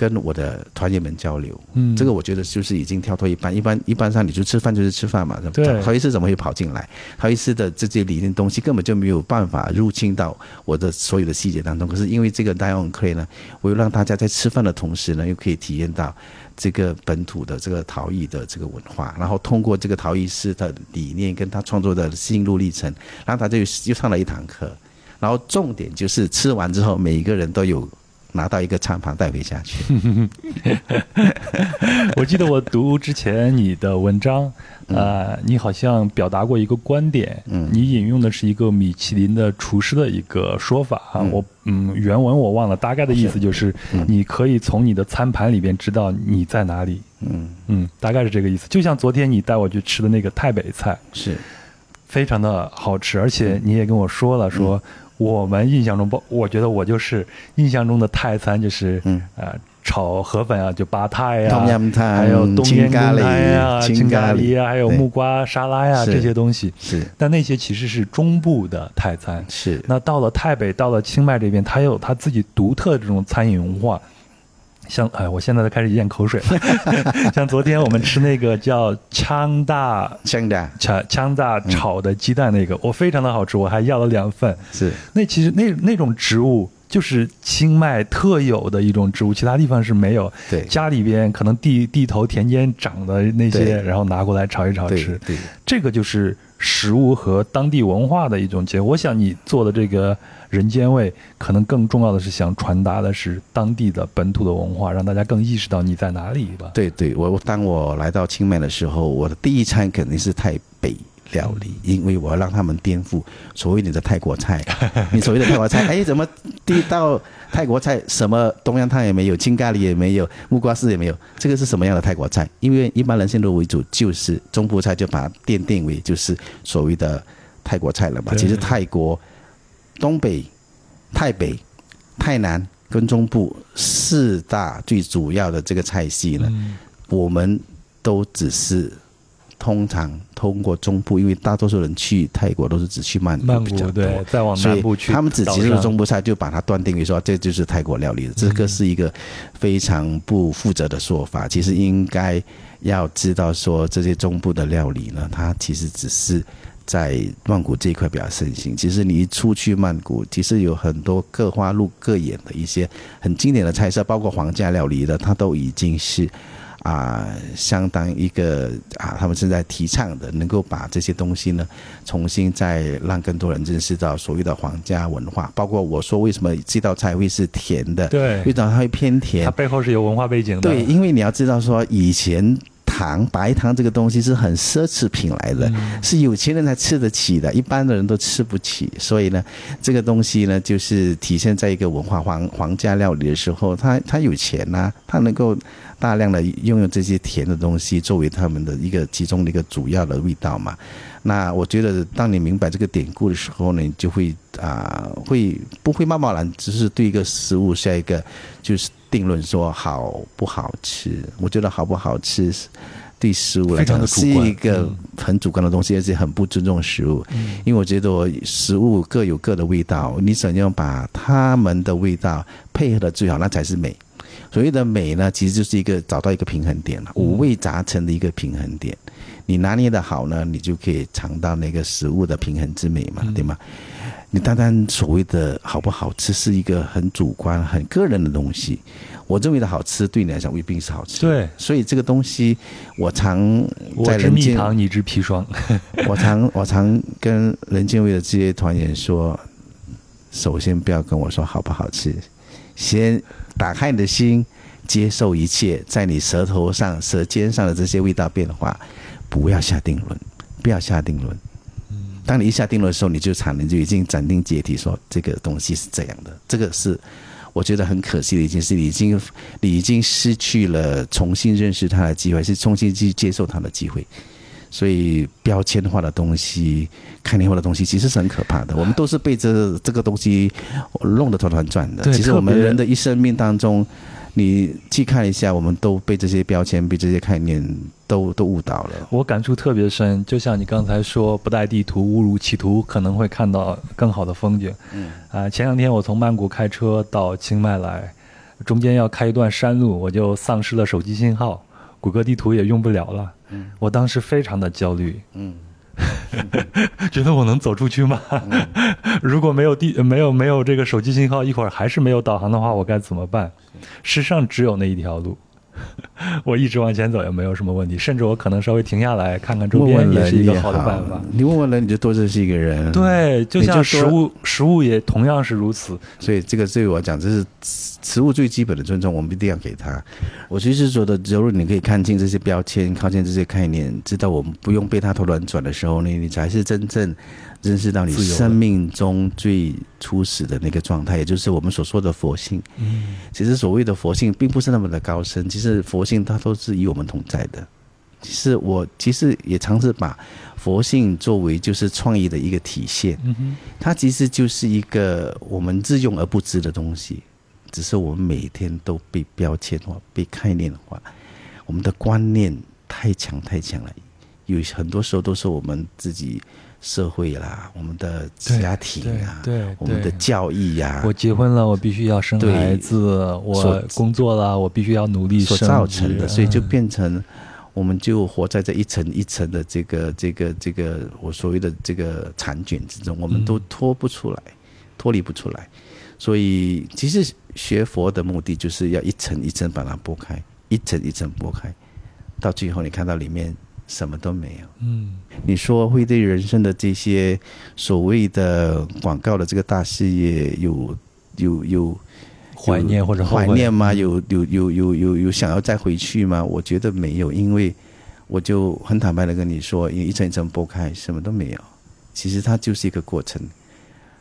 跟我的团员们交流。嗯这个我觉得就是已经跳脱一般，一般一般上你就吃饭就是吃饭嘛，对陶艺师怎么会跑进来？陶艺师的这些理念东西根本就没有办法入侵到我的所有的细节当中。可是因为这个 Dion Clay 呢，我又让大家在吃饭的同时呢，又可以体验到这个本土的这个陶艺的这个文化，然后通过这个陶艺师的理念跟他创作的心路历程，然后他就又上了一堂课。然后重点就是吃完之后，每一个人都有拿到一个餐盘带回家去。我记得我读之前你的文章，呃，你好像表达过一个观点，嗯。你引用的是一个米其林的厨师的一个说法啊，嗯。我嗯原文我忘了，大概的意思就是嗯。你可以从你的餐盘里边知道你在哪里，嗯，嗯，大概是这个意思。就像昨天你带我去吃的那个太北菜，是，非常的好吃，而且你也跟我说了说。嗯我们印象中，包我觉得我就是印象中的泰餐，就是、嗯呃炒河粉啊，就巴泰呀、汤还有冬阴功青咖喱汤呀、青青咖喱呀啊，还有木瓜沙拉呀是这些东西。是但那些其实是中部的泰餐。是，那到了泰北，到了清迈这边，它有它自己独特的这种餐饮文化。像哎，我现在都开始咽口水了。像昨天我们吃那个叫枪大枪大枪枪大炒的鸡蛋那个，我非常的好吃，我还要了两份。是那其实那那种植物就是清迈特有的一种植物，其他地方是没有。对家里边可能地地头田间长的那些，然后拿过来炒一炒对吃。对这个就是食物和当地文化的一种结合。我想你做的这个人间味，可能更重要的是想传达的是当地的本土的文化，让大家更意识到你在哪里吧。对对，我当我来到清迈的时候，我的第一餐肯定是泰北料理，因为我要让他们颠覆所谓你的泰国菜。你所谓的泰国菜，哎，怎么第一道泰国菜什么东阳汤也没有，青咖喱也没有，木瓜丝也没有，这个是什么样的泰国菜？因为一般人先入为主，就是中部菜就把它奠定为就是所谓的泰国菜了嘛。其实泰国东北、泰北、泰南跟中部四大最主要的这个菜系呢，嗯，我们都只是通常通过中部，因为大多数人去泰国都是只去曼曼谷对，再往南部去，他们只接触中部菜，就把它断定为说这就是泰国料理。这个是一个非常不负责的说法。其实应该要知道说，这些中部的料理呢，它其实只是在曼谷这一块比较盛行。其实你一出去曼谷，其实有很多各花入各眼的一些很经典的菜色，包括皇家料理的，它都已经是。啊，相当一个啊，他们正在提倡的，能够把这些东西呢，重新再让更多人认识到所谓的皇家文化。包括我说为什么这道菜会是甜的，对为，什么它会偏甜它？背后是有文化背景的。对，因为你要知道说，以前糖白糖这个东西是很奢侈品来的，嗯是有钱人才吃得起的，一般的人都吃不起。所以呢，这个东西呢，就是体现在一个文化皇皇家料理的时候，他他有钱呐、他能够大量的拥有这些甜的东西作为他们的一个其中的一个主要的味道嘛。那我觉得，当你明白这个典故的时候呢，你就会啊、会不会贸贸然只是对一个食物下一个就是定论说好不好吃？我觉得好不好吃是对食物来讲是一个嗯很主观的东西，而且很不尊重食物。嗯因为我觉得食物各有各的味道，你怎样把它们的味道配合的最好，那才是美。所谓的美呢，其实就是一个找到一个平衡点了，五味杂陈的一个平衡点。你拿捏的好呢，你就可以尝到那个食物的平衡之美嘛，对吗？你单单所谓的好不好吃，是一个很主观、很个人的东西。我认为的好吃，对你来讲未必是好吃。对，所以这个东西，我常我知在人间，蜜糖，你知砒霜。我常我常跟人间味的这些团员说，首先不要跟我说好不好吃，先打开你的心，接受一切在你舌头上、舌尖上的这些味道变化，不要下定论，不要下定论。当你一下定论的时候，你就产能就已经斩钉截铁说这个东西是这样的，这个是我觉得很可惜的一件事，你已经你已经失去了重新认识它的机会，是重新去接受它的机会。所以标签化的东西、概念化的东西，其实是很可怕的。我们都是被这这个东西弄得团团转的。其实我们人的一生命当中，你去看一下，我们都被这些标签、被这些概念都都误导了。我感触特别深，就像你刚才说，不带地图误入歧途，可能会看到更好的风景。嗯啊、前两天我从曼谷开车到清迈来，中间要开一段山路，我就丧失了手机信号，谷歌地图也用不了了。嗯我当时非常的焦虑，嗯 觉得我能走出去吗？如果没有地没有没有这个手机信号，一会儿还是没有导航的话，我该怎么办？世上只有那一条路，我一直往前走也没有什么问题，甚至我可能稍微停下来看看周问边也也是一个好的办法。你问问人，你就多认识一个人。，对，就像食物，食物也同样是如此。所以这个对我讲，这是食物最基本的尊重，我们一定要给他。我其实觉得，假如你可以看清这些标签，靠近这些概念，知道我们不用被他头乱转的时候呢，你才是真正认识到你生命中最初始的那个状态，也就是我们所说的佛性。嗯，其实所谓的佛性，并不是那么的高深，其实佛性它都是与我们同在的。其实我其实也尝试把佛性作为就是创意的一个体现。嗯哼，它其实就是一个我们自用而不知的东西，只是我们每天都被标签化、被概念化，我们的观念太强太强了，有很多时候都是我们自己社会啦，我们的家庭啊，对，我们的教育呀，我结婚了，我必须要生孩子，我工作了，我必须要努力，所造成的，所以就变成。我们就活在这一层一层的这个这个这个我所谓的这个残卷之中，我们都脱不出来，脱离不出来。所以，其实学佛的目的就是要一层一层把它剥开，一层一层剥开，到最后你看到里面什么都没有。嗯，你说会对人生的这些所谓的广告的这个大事业有有有。怀念或者怀念吗？有有有有有有想要再回去吗？我觉得没有，因为我就很坦白的跟你说，一层一层剥开，什么都没有。其实它就是一个过程，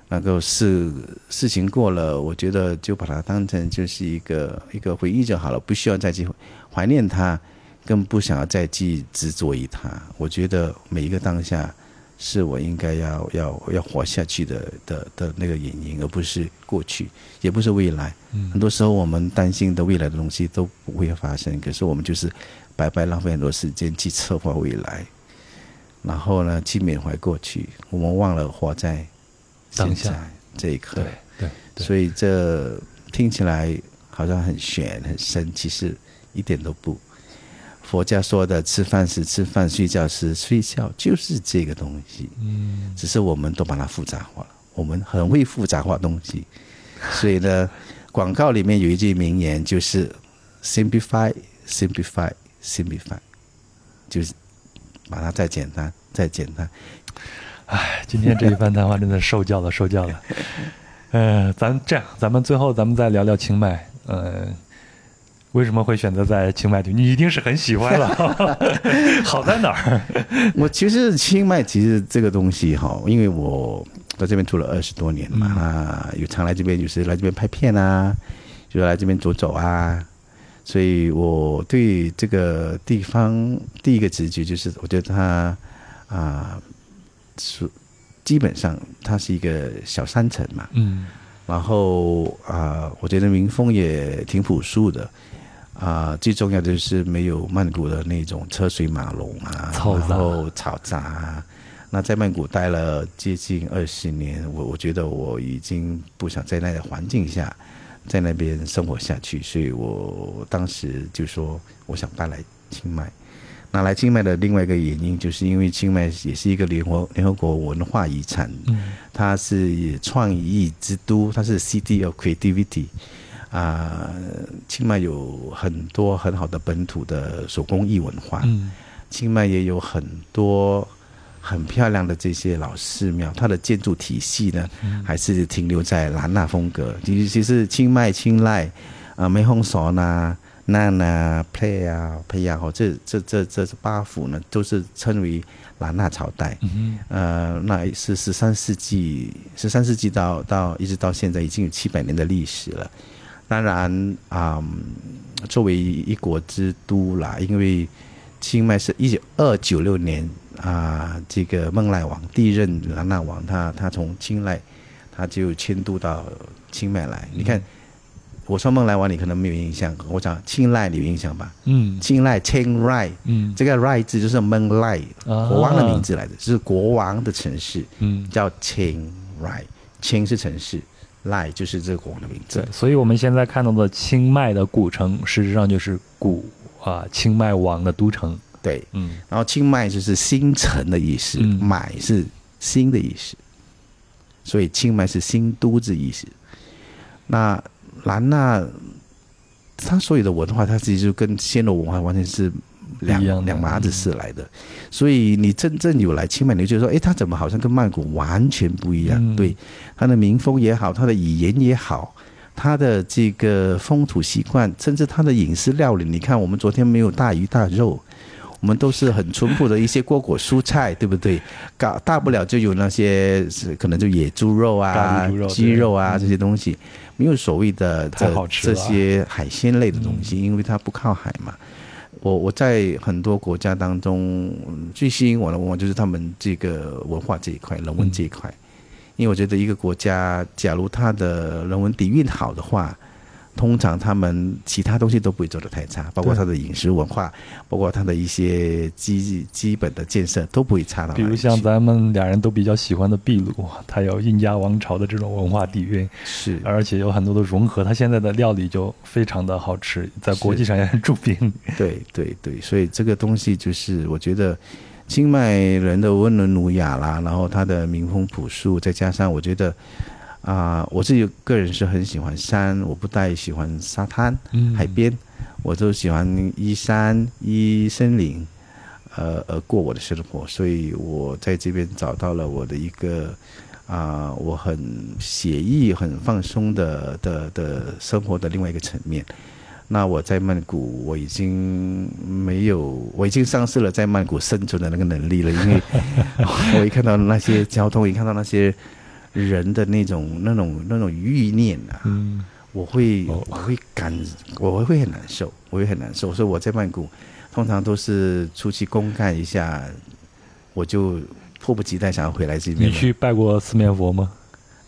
那个事事情过了，我觉得就把它当成就是一个一个回忆就好了，不需要再去怀念它，更不想要再去执着于它。我觉得每一个当下。是我应该要要要活下去的的的那个原因，而不是过去，也不是未来。很多时候我们担心的未来的东西都不会发生，可是我们就是白白浪费很多时间去策划未来，然后呢去缅怀过去，我们忘了活在当下这一刻。对对，所以这听起来好像很玄很深，其实一点都不。佛家说的吃饭时吃饭，睡觉时睡觉，就是这个东西。嗯，只是我们都把它复杂化了。我们很会复杂化东西，所以呢，广告里面有一句名言，就是 “simplify, simplify, simplify”，就是把它再简单，再简单。唉，今天这一番谈话真的受教了，受教了。呃，咱这样，咱们最后咱们再聊聊清迈。嗯。为什么会选择在清迈你一定是很喜欢了。好在哪儿？我其实清迈其实这个东西哈，因为我在这边住了二十多年嘛，啊，有常来这边就是来这边拍片啊，就来这边走走啊，所以我对这个地方第一个直觉就是，我觉得它啊是基本上它是一个小山城嘛，嗯，然后啊，我觉得民风也挺朴素的。啊，最重要的就是没有曼谷的那种车水马龙啊，然后嘈杂。啊那在曼谷待了接近二十年，我我觉得我已经不想在那个环境下，在那边生活下去，所以我当时就说我想搬来清迈。那来清迈的另外一个原因，就是因为清迈也是一个联合联合国文化遗产，它是创意之都，它是 City of Creativity。啊，清迈有很多很好的本土的手工艺文化。嗯，清迈也有很多很漂亮的这些老寺庙，它的建筑体系呢，还是停留在兰纳风格。其实，其实清迈、清迈啊、梅洪索呐、那呐、佩啊、佩亚哦，这这这这八府呢，都是称为兰纳朝代。嗯呃，那是十三世纪，十三世纪到到一直到现在，已经有七百年的历史了。当然啊，作为一国之都啦，因为清迈是一九二九六年啊，这个孟赖王第一任兰纳王，他他从清迈他就迁都到清迈来。你看，我说孟赖王，你可能没有印象，我讲清迈你有印象吧？嗯，清迈清赖，嗯，这个 “rai” 字就是孟赖国王的名字来的，是国王的城市，嗯，叫清赖，清是城市。赖就是这个国王的名字，所以我们现在看到的清迈的古城，实际上就是古啊清迈王的都城。对，嗯，然后清迈就是新城的意思，买是新的意思，所以清迈是新都之意思。那兰纳，它所有的文化，它其实就跟暹罗文化完全是。两两麻子事来的，所以你真正有来清迈，你就说，哎，他怎么好像跟曼谷完全不一样？对，他的民风也好，他的语言也好，他的这个风土习惯，甚至他的饮食料理，你看，我们昨天没有大鱼大肉，我们都是很淳朴的一些瓜果蔬菜，对不对？搞大不了就有那些是可能就野猪肉啊、鸡肉啊这些东西，没有所谓的这这些海鲜类的东西，因为它不靠海嘛。我我在很多国家当中最吸引我的往往就是他们这个文化这一块人文这一块，因为我觉得一个国家假如它的人文底蕴好的话，通常他们其他东西都不会做得太差，包括他的饮食文化，包括他的一些基基本的建设都不会差到。比如像咱们俩人都比较喜欢的秘鲁，它有印加王朝的这种文化底蕴，是而且有很多的融合，它现在的料理就非常的好吃，在国际上也很著名。对对对，所以这个东西就是我觉得清迈人的温文儒雅啦，然后他的民风朴素，再加上我觉得啊、我自己个人是很喜欢山，我不太喜欢沙滩、嗯海边，我都喜欢依山依森林，呃而过我的生活，所以我在这边找到了我的一个。啊、我很写意、很放松的的的生活的另外一个层面。那我在曼谷，我已经没有，我已经丧失了在曼谷生存的那个能力了，因为 我一看到那些交通，一看到那些人的那种、那种、那种欲念啊，嗯，我会哦我会感我会很难受，我会很难受。所以我在曼谷通常都是出去公干一下，我就迫不及待想要回来这边。你去拜过四面佛吗？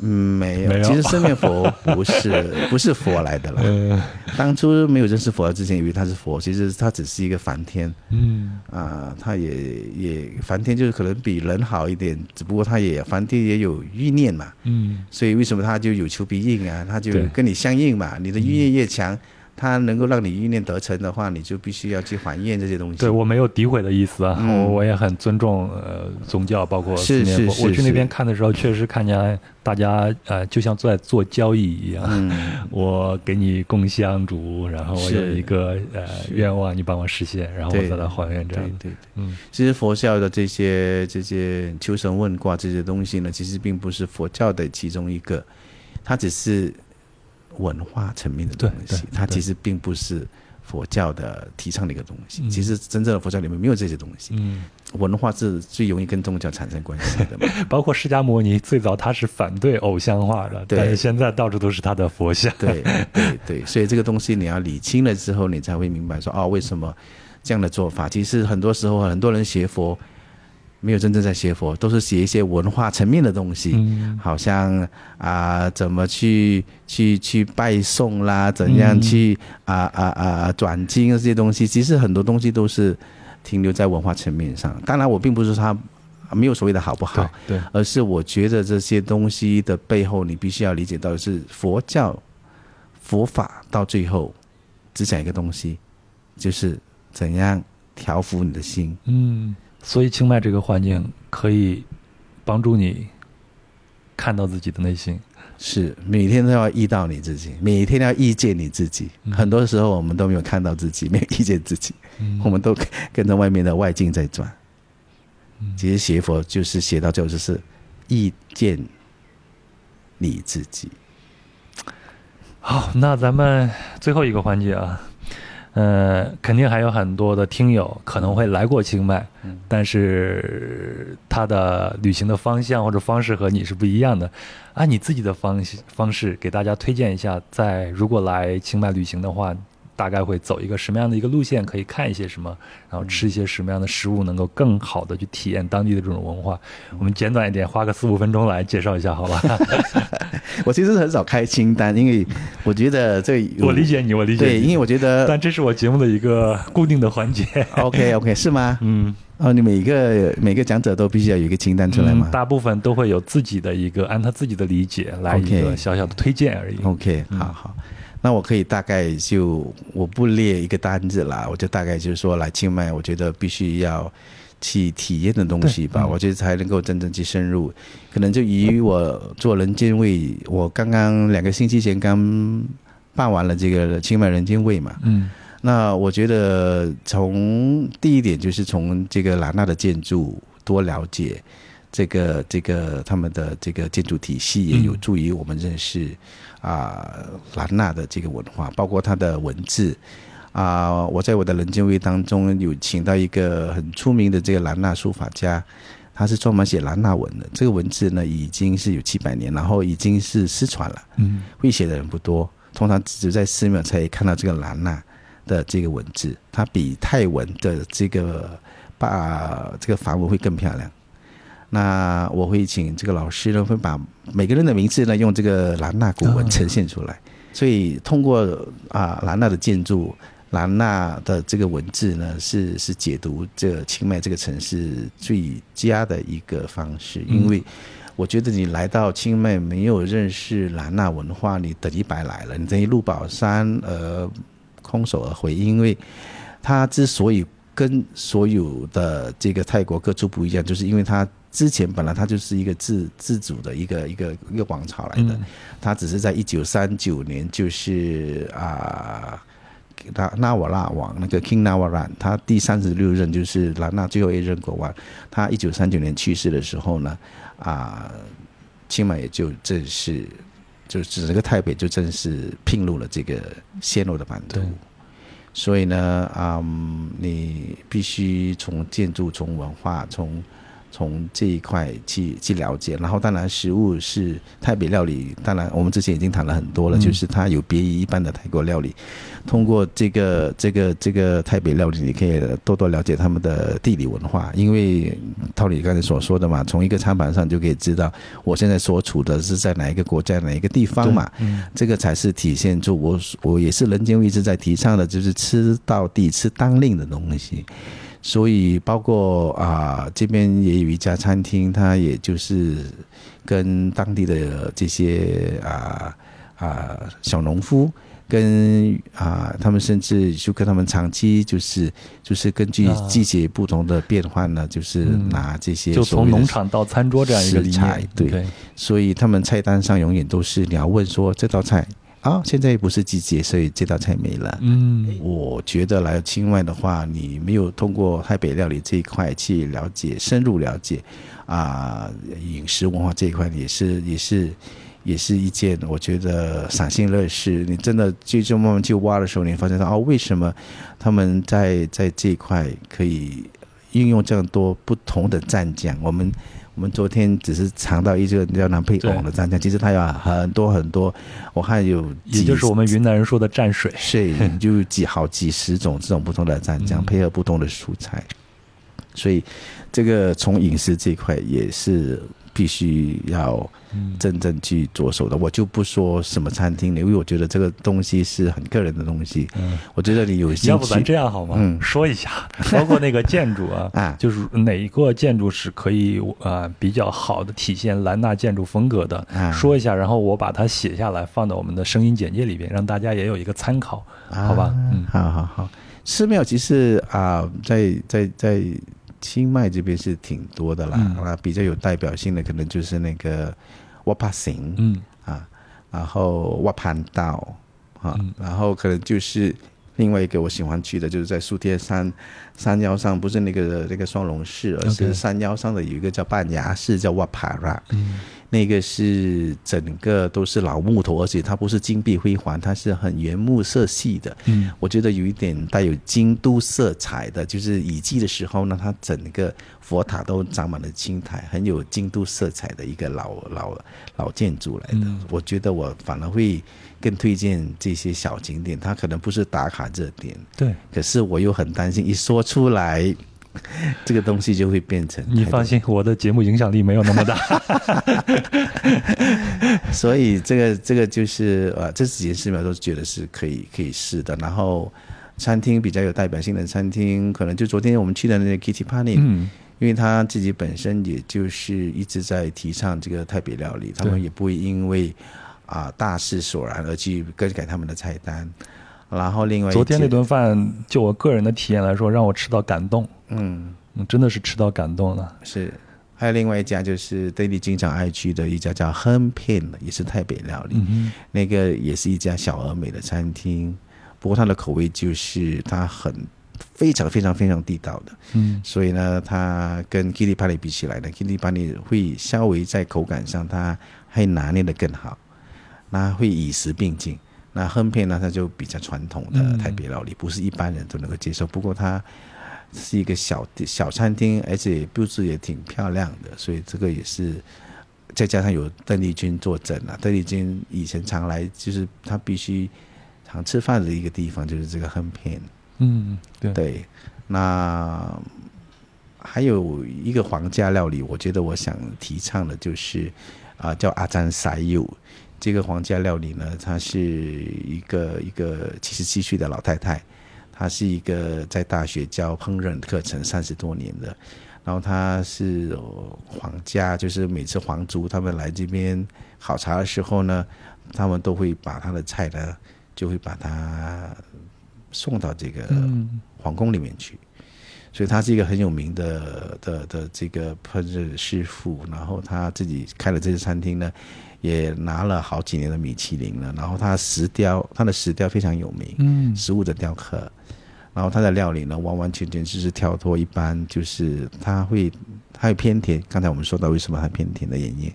嗯，没有。没有其实生面佛不是 不是佛来的啦。呃，当初没有认识佛之前，以为他是佛，其实他只是一个梵天嗯啊、他也也梵天就是可能比人好一点，只不过他也梵天也有欲念嘛，嗯所以为什么他就有求必应啊？他就跟你相应嘛，你的欲念越强。他能够让你意念得成的话，你就必须要去还愿这些东西。对我没有诋毁的意思啊，嗯我我也很尊重呃宗教，包括是。是是我去那边看的时候，确实看见大家呃，就像在做交易一样。嗯，我给你供香烛，然后我有一个呃愿望，你帮我实现，然后我对再来还愿这样。对对对。嗯其实佛教的这些这些求神问卦这些东西呢，其实并不是佛教的其中一个，它只是文化层面的东西它其实并不是佛教的提倡的一个东西。嗯其实真正的佛教里面没有这些东西，嗯，文化是最容易跟宗教产生关系的嘛。包括释迦牟尼最早他是反对偶像化的，对但是现在到处都是他的佛像。对对对，所以这个东西你要理清了之后，你才会明白说哦，为什么这样的做法？其实很多时候很多人学佛，没有真正在学佛，都是学一些文化层面的东西。嗯好像啊、怎么去去去拜诵啦，怎样去啊啊啊转经这些东西，其实很多东西都是停留在文化层面上。当然，我并不是说它没有所谓的好不好，对对，而是我觉得这些东西的背后，你必须要理解到的是佛教佛法到最后只讲一个东西，就是怎样调服你的心。嗯，所以清迈这个环境可以帮助你看到自己的内心。是每天都要遇到你自己，每天都要遇见你自己。嗯很多时候我们都没有看到自己，没有遇见自己，嗯我们都跟着外面的外境在转。嗯其实学佛就是学到最后就是遇见你自己。好，那咱们最后一个环节啊，呃，肯定还有很多的听友可能会来过清迈，嗯但是他的旅行的方向或者方式和你是不一样的。按你自己的方方式给大家推荐一下，在如果来清迈旅行的话，大概会走一个什么样的一个路线？可以看一些什么，然后吃一些什么样的食物，能够更好的去体验当地的这种文化。我们简短一点，花个四五分钟来介绍一下，好吧？我其实很少开清单，因为我觉得这我理解你，我理解对，你。因为我觉得但这是我节目的一个固定的环节。OK OK 是吗？嗯，哦，你每个每个讲者都必须要有一个清单出来吗嗯？大部分都会有自己的一个按他自己的理解来一个小小的推荐而已。OK，嗯好好，那我可以大概就我不列一个单子啦，我就大概就是说来清迈，我觉得必须要去体验的东西吧，嗯。我觉得才能够真正去深入。可能就以我做人间位，我刚刚两个星期前刚办完了这个清迈人间位嘛，嗯。那我觉得从第一点就是从这个兰纳的建筑多了解这个这个他们的这个建筑体系，也有助于我们认识啊、兰纳的这个文化，包括它的文字啊、我在我的人间位当中有请到一个很出名的这个兰纳书法家。他是专门写兰纳文的，这个文字呢已经是有七百年，然后已经是失传了。嗯会写的人不多，通常只在寺庙才看到这个兰纳的这个文字，它比泰文的这个把这个梵文会更漂亮。那我会请这个老师呢，会把每个人的名字呢用这个兰纳古文呈现出来。所以通过啊兰纳的建筑。兰纳的这个文字呢，是是解读这清迈这个城市最佳的一个方式，因为我觉得你来到清迈没有认识兰纳文化，你等于白来了，你等于入宝山而空手而回，因为它之所以跟所有的这个泰国各处不一样，就是因为它之前本来它就是一个自自主的一个一个一个王朝来的，它只是在一九三九年就是啊。那纳瓦拉王那个 King Nawaran，他第三十六任就是兰纳最后一任国王。他一九三九年去世的时候呢，啊，清迈也就正式，就整个台北就正式并入了这个暹罗的版图。所以呢，嗯，你必须从建筑、从文化、从从这一块去去了解，然后当然食物是泰北料理，当然我们之前已经谈了很多了，就是它有别于一般的泰国料理。通过这个这个这个泰北料理，你可以多多了解他们的地理文化，因为套你刚才所说的嘛，从一个餐盘上就可以知道我现在所处的是在哪一个国家哪一个地方嘛，这个才是体现出我我也是人间一直在提倡的，就是吃到地吃当令的东西。所以，包括啊，这边也有一家餐厅，它也就是跟当地的这些啊啊小农夫，跟啊他们甚至就跟他们长期就是就是根据季节不同的变换呢，就是拿这些就从农场到餐桌这样一个对，对，所以他们菜单上永远都是你要问说这道菜。啊，现在不是季节，所以这道菜没了。嗯，我觉得来清迈的话，你没有通过台北料理这一块去了解、深入了解啊饮食文化这一块，也是也是也是一件我觉得赏心乐事。你真的就就慢慢去挖的时候，你发现到哦，为什么他们在在这一块可以运用这样多不同的蘸酱？我们。我们昨天只是尝到一个叫南配翁的蘸酱，其实它有很多很多，我看有，也就是我们云南人说的蘸水，是就几好几十种这种不同的蘸酱，配合不同的蔬菜，所以这个从饮食这一块也是。必须要真正去着手的，我就不说什么餐厅了，因为我觉得这个东西是很个人的东西。嗯，我觉得你有兴趣，要不咱这样好吗？嗯，说一下，包括那个建筑啊，啊，就是哪一个建筑是可以啊比较好的体现兰纳建筑风格的，说一下，然后我把它写下来，放到我们的声音简介里边，让大家也有一个参考，好吧？嗯，好好好。寺庙其实啊，在在在。清迈这边是挺多的啦，啊，比较有代表性的可能就是那个瓦帕行，嗯。啊，然后瓦盘道，啊，然后可能就是另外一个我喜欢去的，就是在苏铁山山腰上，不是那个那个双龙寺，而是山腰上的有一个叫半崖寺，叫瓦帕拉。那个是整个都是老木头，而且它不是金碧辉煌，它是很原木色系的。嗯，我觉得有一点带有京都色彩的，就是雨季的时候呢，它整个佛塔都长满了青苔，很有京都色彩的一个老老老建筑来的。我觉得我反而会更推荐这些小景点，它可能不是打卡热点。对，可是我又很担心一说出来。这个东西就会变成你放心，我的节目影响力没有那么大，所以这个这个就是呃，这几件事情都觉得是可以可以试的。然后餐厅比较有代表性的餐厅，可能就昨天我们去的那个 Kitty Party，嗯，因为他自己本身也就是一直在提倡这个泰北料理，他们也不会因为啊大势所然而去更改他们的菜单。然后另外昨天那顿饭，就我个人的体验来说，让我吃到感动。嗯，真的是吃到感动了。是，还有另外一家就是邓丽经常爱去的一家叫亨片的，也是台北料理。嗯那个也是一家小而美的餐厅，不过它的口味就是它很非常非常非常地道的。嗯，所以呢，它跟 Kitty Party 比起来呢，Kitty Party 会稍微在口感上它还拿捏的更好，那会与时并进。那亨片呢，它就比较传统的台北料理，不是一般人都能够接受。不过它。是一个小小餐厅，而且布置也挺漂亮的，所以这个也是再加上有邓丽君坐镇啊。邓丽君以前常来，就是她必须常吃饭的一个地方，就是这个亨片。嗯，对。对，那还有一个皇家料理，我觉得我想提倡的就是啊，叫阿詹塞柚。这个皇家料理呢，她是一个一个七十七岁的老太太，她是一个在大学教烹饪课程三十多年的，然后她是皇家，就是每次皇族他们来这边考察的时候呢，他们都会把她的菜呢，就会把它送到这个皇宫里面去。所以他是一个很有名的的的这个烹饪师傅，然后他自己开了这些餐厅呢，也拿了好几年的米其林了。然后他石雕，他的石雕非常有名，嗯，食物的雕刻。然后他的料理呢，完完全全就是跳脱一般，就是他会，他会偏甜。刚才我们说到为什么他偏甜的原因。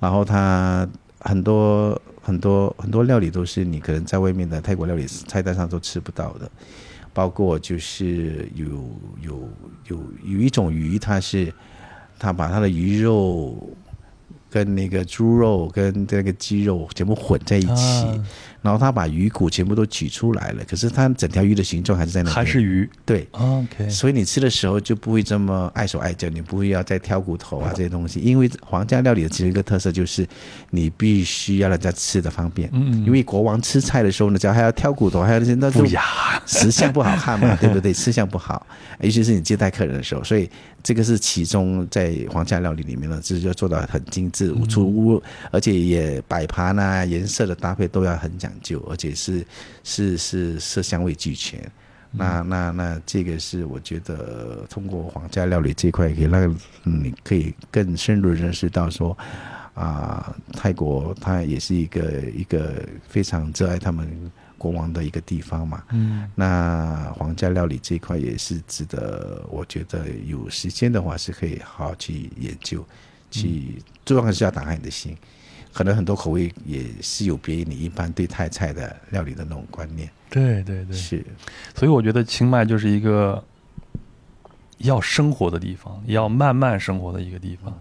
然后他很多很多很多料理都是你可能在外面的泰国料理菜单上都吃不到的。包括就是有有有有一种鱼，它是它把它的鱼肉跟那个猪肉跟这个鸡肉全部混在一起。然后他把鱼骨全部都取出来了，可是它整条鱼的形状还是在那。还是鱼。对。OK。所以你吃的时候就不会这么碍手碍脚，你不会要再挑骨头啊这些东西。因为皇家料理的其中一个特色就是，你必须要让人家吃的方便。嗯。因为国王吃菜的时候呢，只要还要挑骨头，还要那些那不雅，食相不好看嘛，对不对？吃相不好，尤其是你接待客人的时候，所以这个是其中在皇家料理里面呢，就是要做到很精致，出屋，而且也摆盘啊、颜色的搭配都要很讲。究，而且是是是色香味俱全，那那那这个是我觉得通过皇家料理这块，可以让你可以更深入认识到说，啊，泰国它也是一个一个非常热爱他们国王的一个地方嘛。嗯，那皇家料理这一块也是值得，我觉得有时间的话是可以好好去研究，去最重要是要打开你的心。可能很多口味也是有别于你一般对泰菜的料理的那种观念。对对对，是。所以我觉得清迈就是一个要生活的地方，要慢慢生活的一个地方。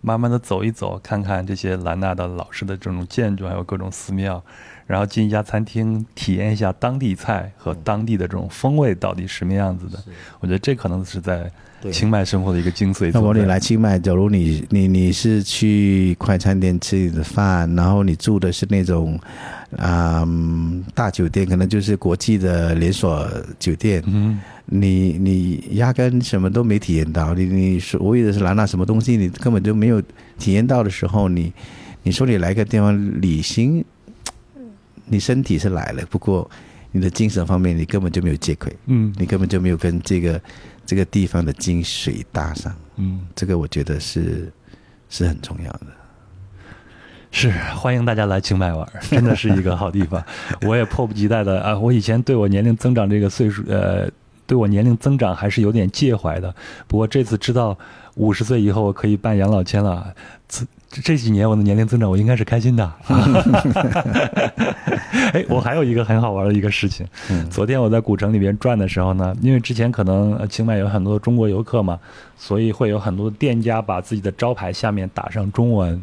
慢慢的走一走，看看这些兰纳的老式的这种建筑，还有各种寺庙，然后进一家餐厅，体验一下当地菜和当地的这种风味到底什么样子的。我觉得这可能是在。清迈生活的一个精髓。那我你来清迈，假如你你你是去快餐店吃你的饭，然后你住的是那种啊大酒店，可能就是国际的连锁酒店，嗯，你你压根什么都没体验到。你你所谓的是拿那什么东西，你根本就没有体验到的时候，你你说你来个地方旅行，你身体是来了，不过你的精神方面你根本就没有接轨，嗯，你根本就没有跟这个。这个地方的精髓搭上，嗯，这个我觉得是是很重要的。是欢迎大家来清迈玩，真的是一个好地方。我也迫不及待的啊！我以前对我年龄增长这个岁数，呃，对我年龄增长还是有点介怀的。不过这次知道五十岁以后可以办养老签了，这这几年我的年龄增长，我应该是开心的。哎，我还有一个很好玩的一个事情。昨天我在古城里边转的时候呢，因为之前可能清迈有很多中国游客嘛，所以会有很多店家把自己的招牌下面打上中文。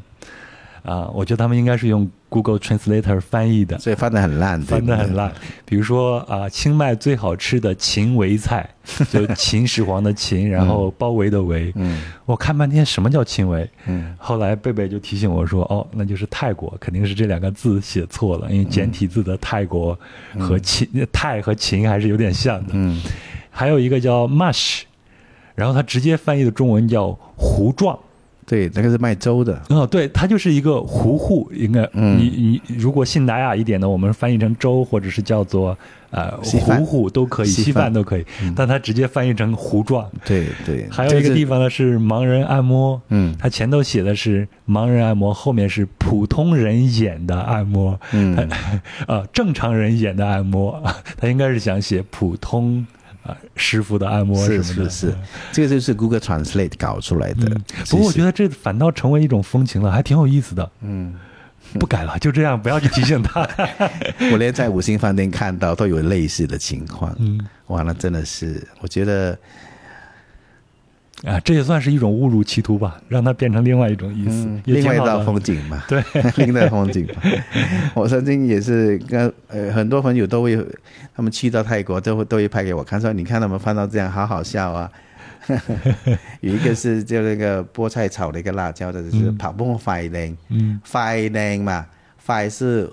啊，我觉得他们应该是用 Google Translator 翻译的，所以翻的很烂，翻的很烂。比如说啊，清迈最好吃的秦围菜，就秦始皇的秦，然后包围的围。嗯，我看半天什么叫秦围？嗯，后来贝贝就提醒我说，哦，那就是泰国，肯定是这两个字写错了，因为简体字的泰国和秦泰和秦还是有点像的。嗯，还有一个叫 Mush，然后它直接翻译的中文叫糊状。对，那个是卖粥的。哦，对，它就是一个糊糊，应该，你你如果信达雅一点的，我们翻译成粥，或者是叫做呃糊糊都可以，稀饭都可以，但它直接翻译成糊状。对对。还有一个地方呢是盲人按摩，嗯，它前头写的是盲人按摩，后面是普通人演的按摩，嗯，啊，正常人演的按摩，他应该是想写普通。啊，师傅的按摩是是是，这个就是 Google Translate 搞出来的。不过我觉得这反倒成为一种风情了，还挺有意思的。嗯，不改了，就这样，不要去提醒他。我连在五星饭店看到都有类似的情况。嗯，完了真的是，我觉得。啊，这也算是一种误入歧途吧，让它变成另外一种意思，另外一道风景嘛。对，另外风景。我曾经也是跟呃很多朋友都会，他们去到泰国都会都会拍给我看，说你看他们翻到这样，好好笑啊。有一个是就那个菠菜炒的一个辣椒的，就是跑步快靓，嗯，快靓嘛，，fire 是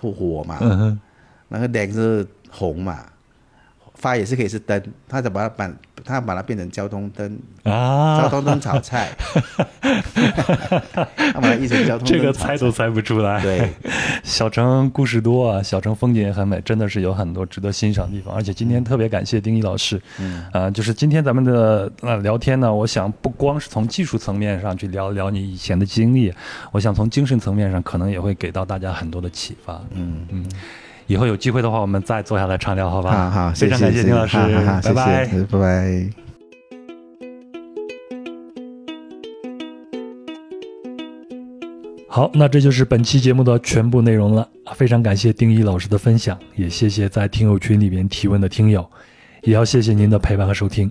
火嘛，嗯哼，那个 lang 是红嘛，fire 也是可以是灯，他就把它把他把它变成交通灯，啊，交通灯炒菜，他把它译成交通灯这个猜都猜不出来。对，小城故事多啊，小城风景也很美，真的是有很多值得欣赏的地方。而且今天特别感谢丁一老师，嗯啊、就是今天咱们的呃聊天呢，我想不光是从技术层面上去聊聊你以前的经历，我想从精神层面上可能也会给到大家很多的启发。嗯。嗯，以后有机会的话，我们再坐下来畅聊，好吧？好好，非常感谢丁老师，好好好拜拜。谢谢拜拜。好，那这就是本期节目的全部内容了。非常感谢丁一老师的分享，也谢谢在听友群里面提问的听友，也要谢谢您的陪伴和收听。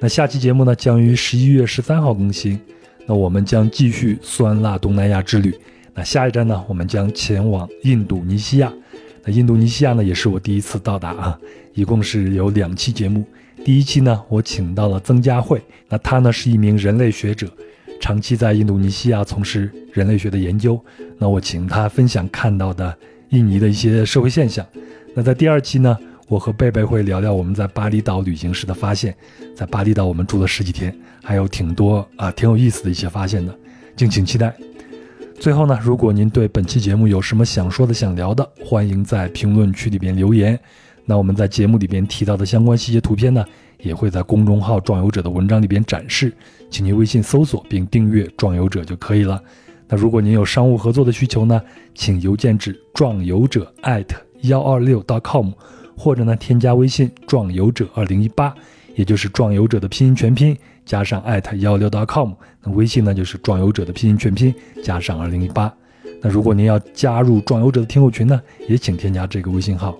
那下期节目呢，将于十一月十三号更新。那我们将继续酸辣东南亚之旅。那下一站呢，我们将前往印度尼西亚。那印度尼西亚呢，也是我第一次到达啊，一共是有两期节目。第一期呢，我请到了曾佳慧，那她呢是一名人类学者，长期在印度尼西亚从事人类学的研究。那我请她分享看到的印尼的一些社会现象。那在第二期呢，我和贝贝会聊聊我们在巴厘岛旅行时的发现。在巴厘岛我们住了十几天，还有挺多啊挺有意思的一些发现的，敬请期待。最后呢，如果您对本期节目有什么想说的、想聊的，欢迎在评论区里边留言。那我们在节目里边提到的相关细节图片呢，也会在公众号“壮游者”的文章里边展示，请您微信搜索并订阅“壮游者”就可以了。那如果您有商务合作的需求呢，请邮件至壮游者艾特幺二六 .com，或者呢添加微信“壮游者二零一八”，也就是壮游者的拼音全拼加上艾特幺六 .com，那微信呢就是壮游者的拼音全拼加上二零一八。那如果您要加入壮游者的听友群呢，也请添加这个微信号。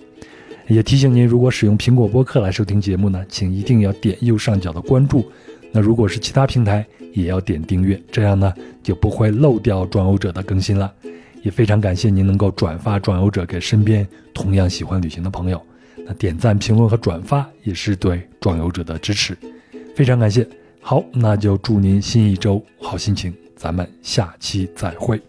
也提醒您，如果使用苹果播客来收听节目呢，请一定要点右上角的关注。那如果是其他平台，也要点订阅，这样呢就不会漏掉壮游者的更新了。也非常感谢您能够转发壮游者给身边同样喜欢旅行的朋友。那点赞、评论和转发也是对壮游者的支持，非常感谢。好，那就祝您新一周好心情，咱们下期再会。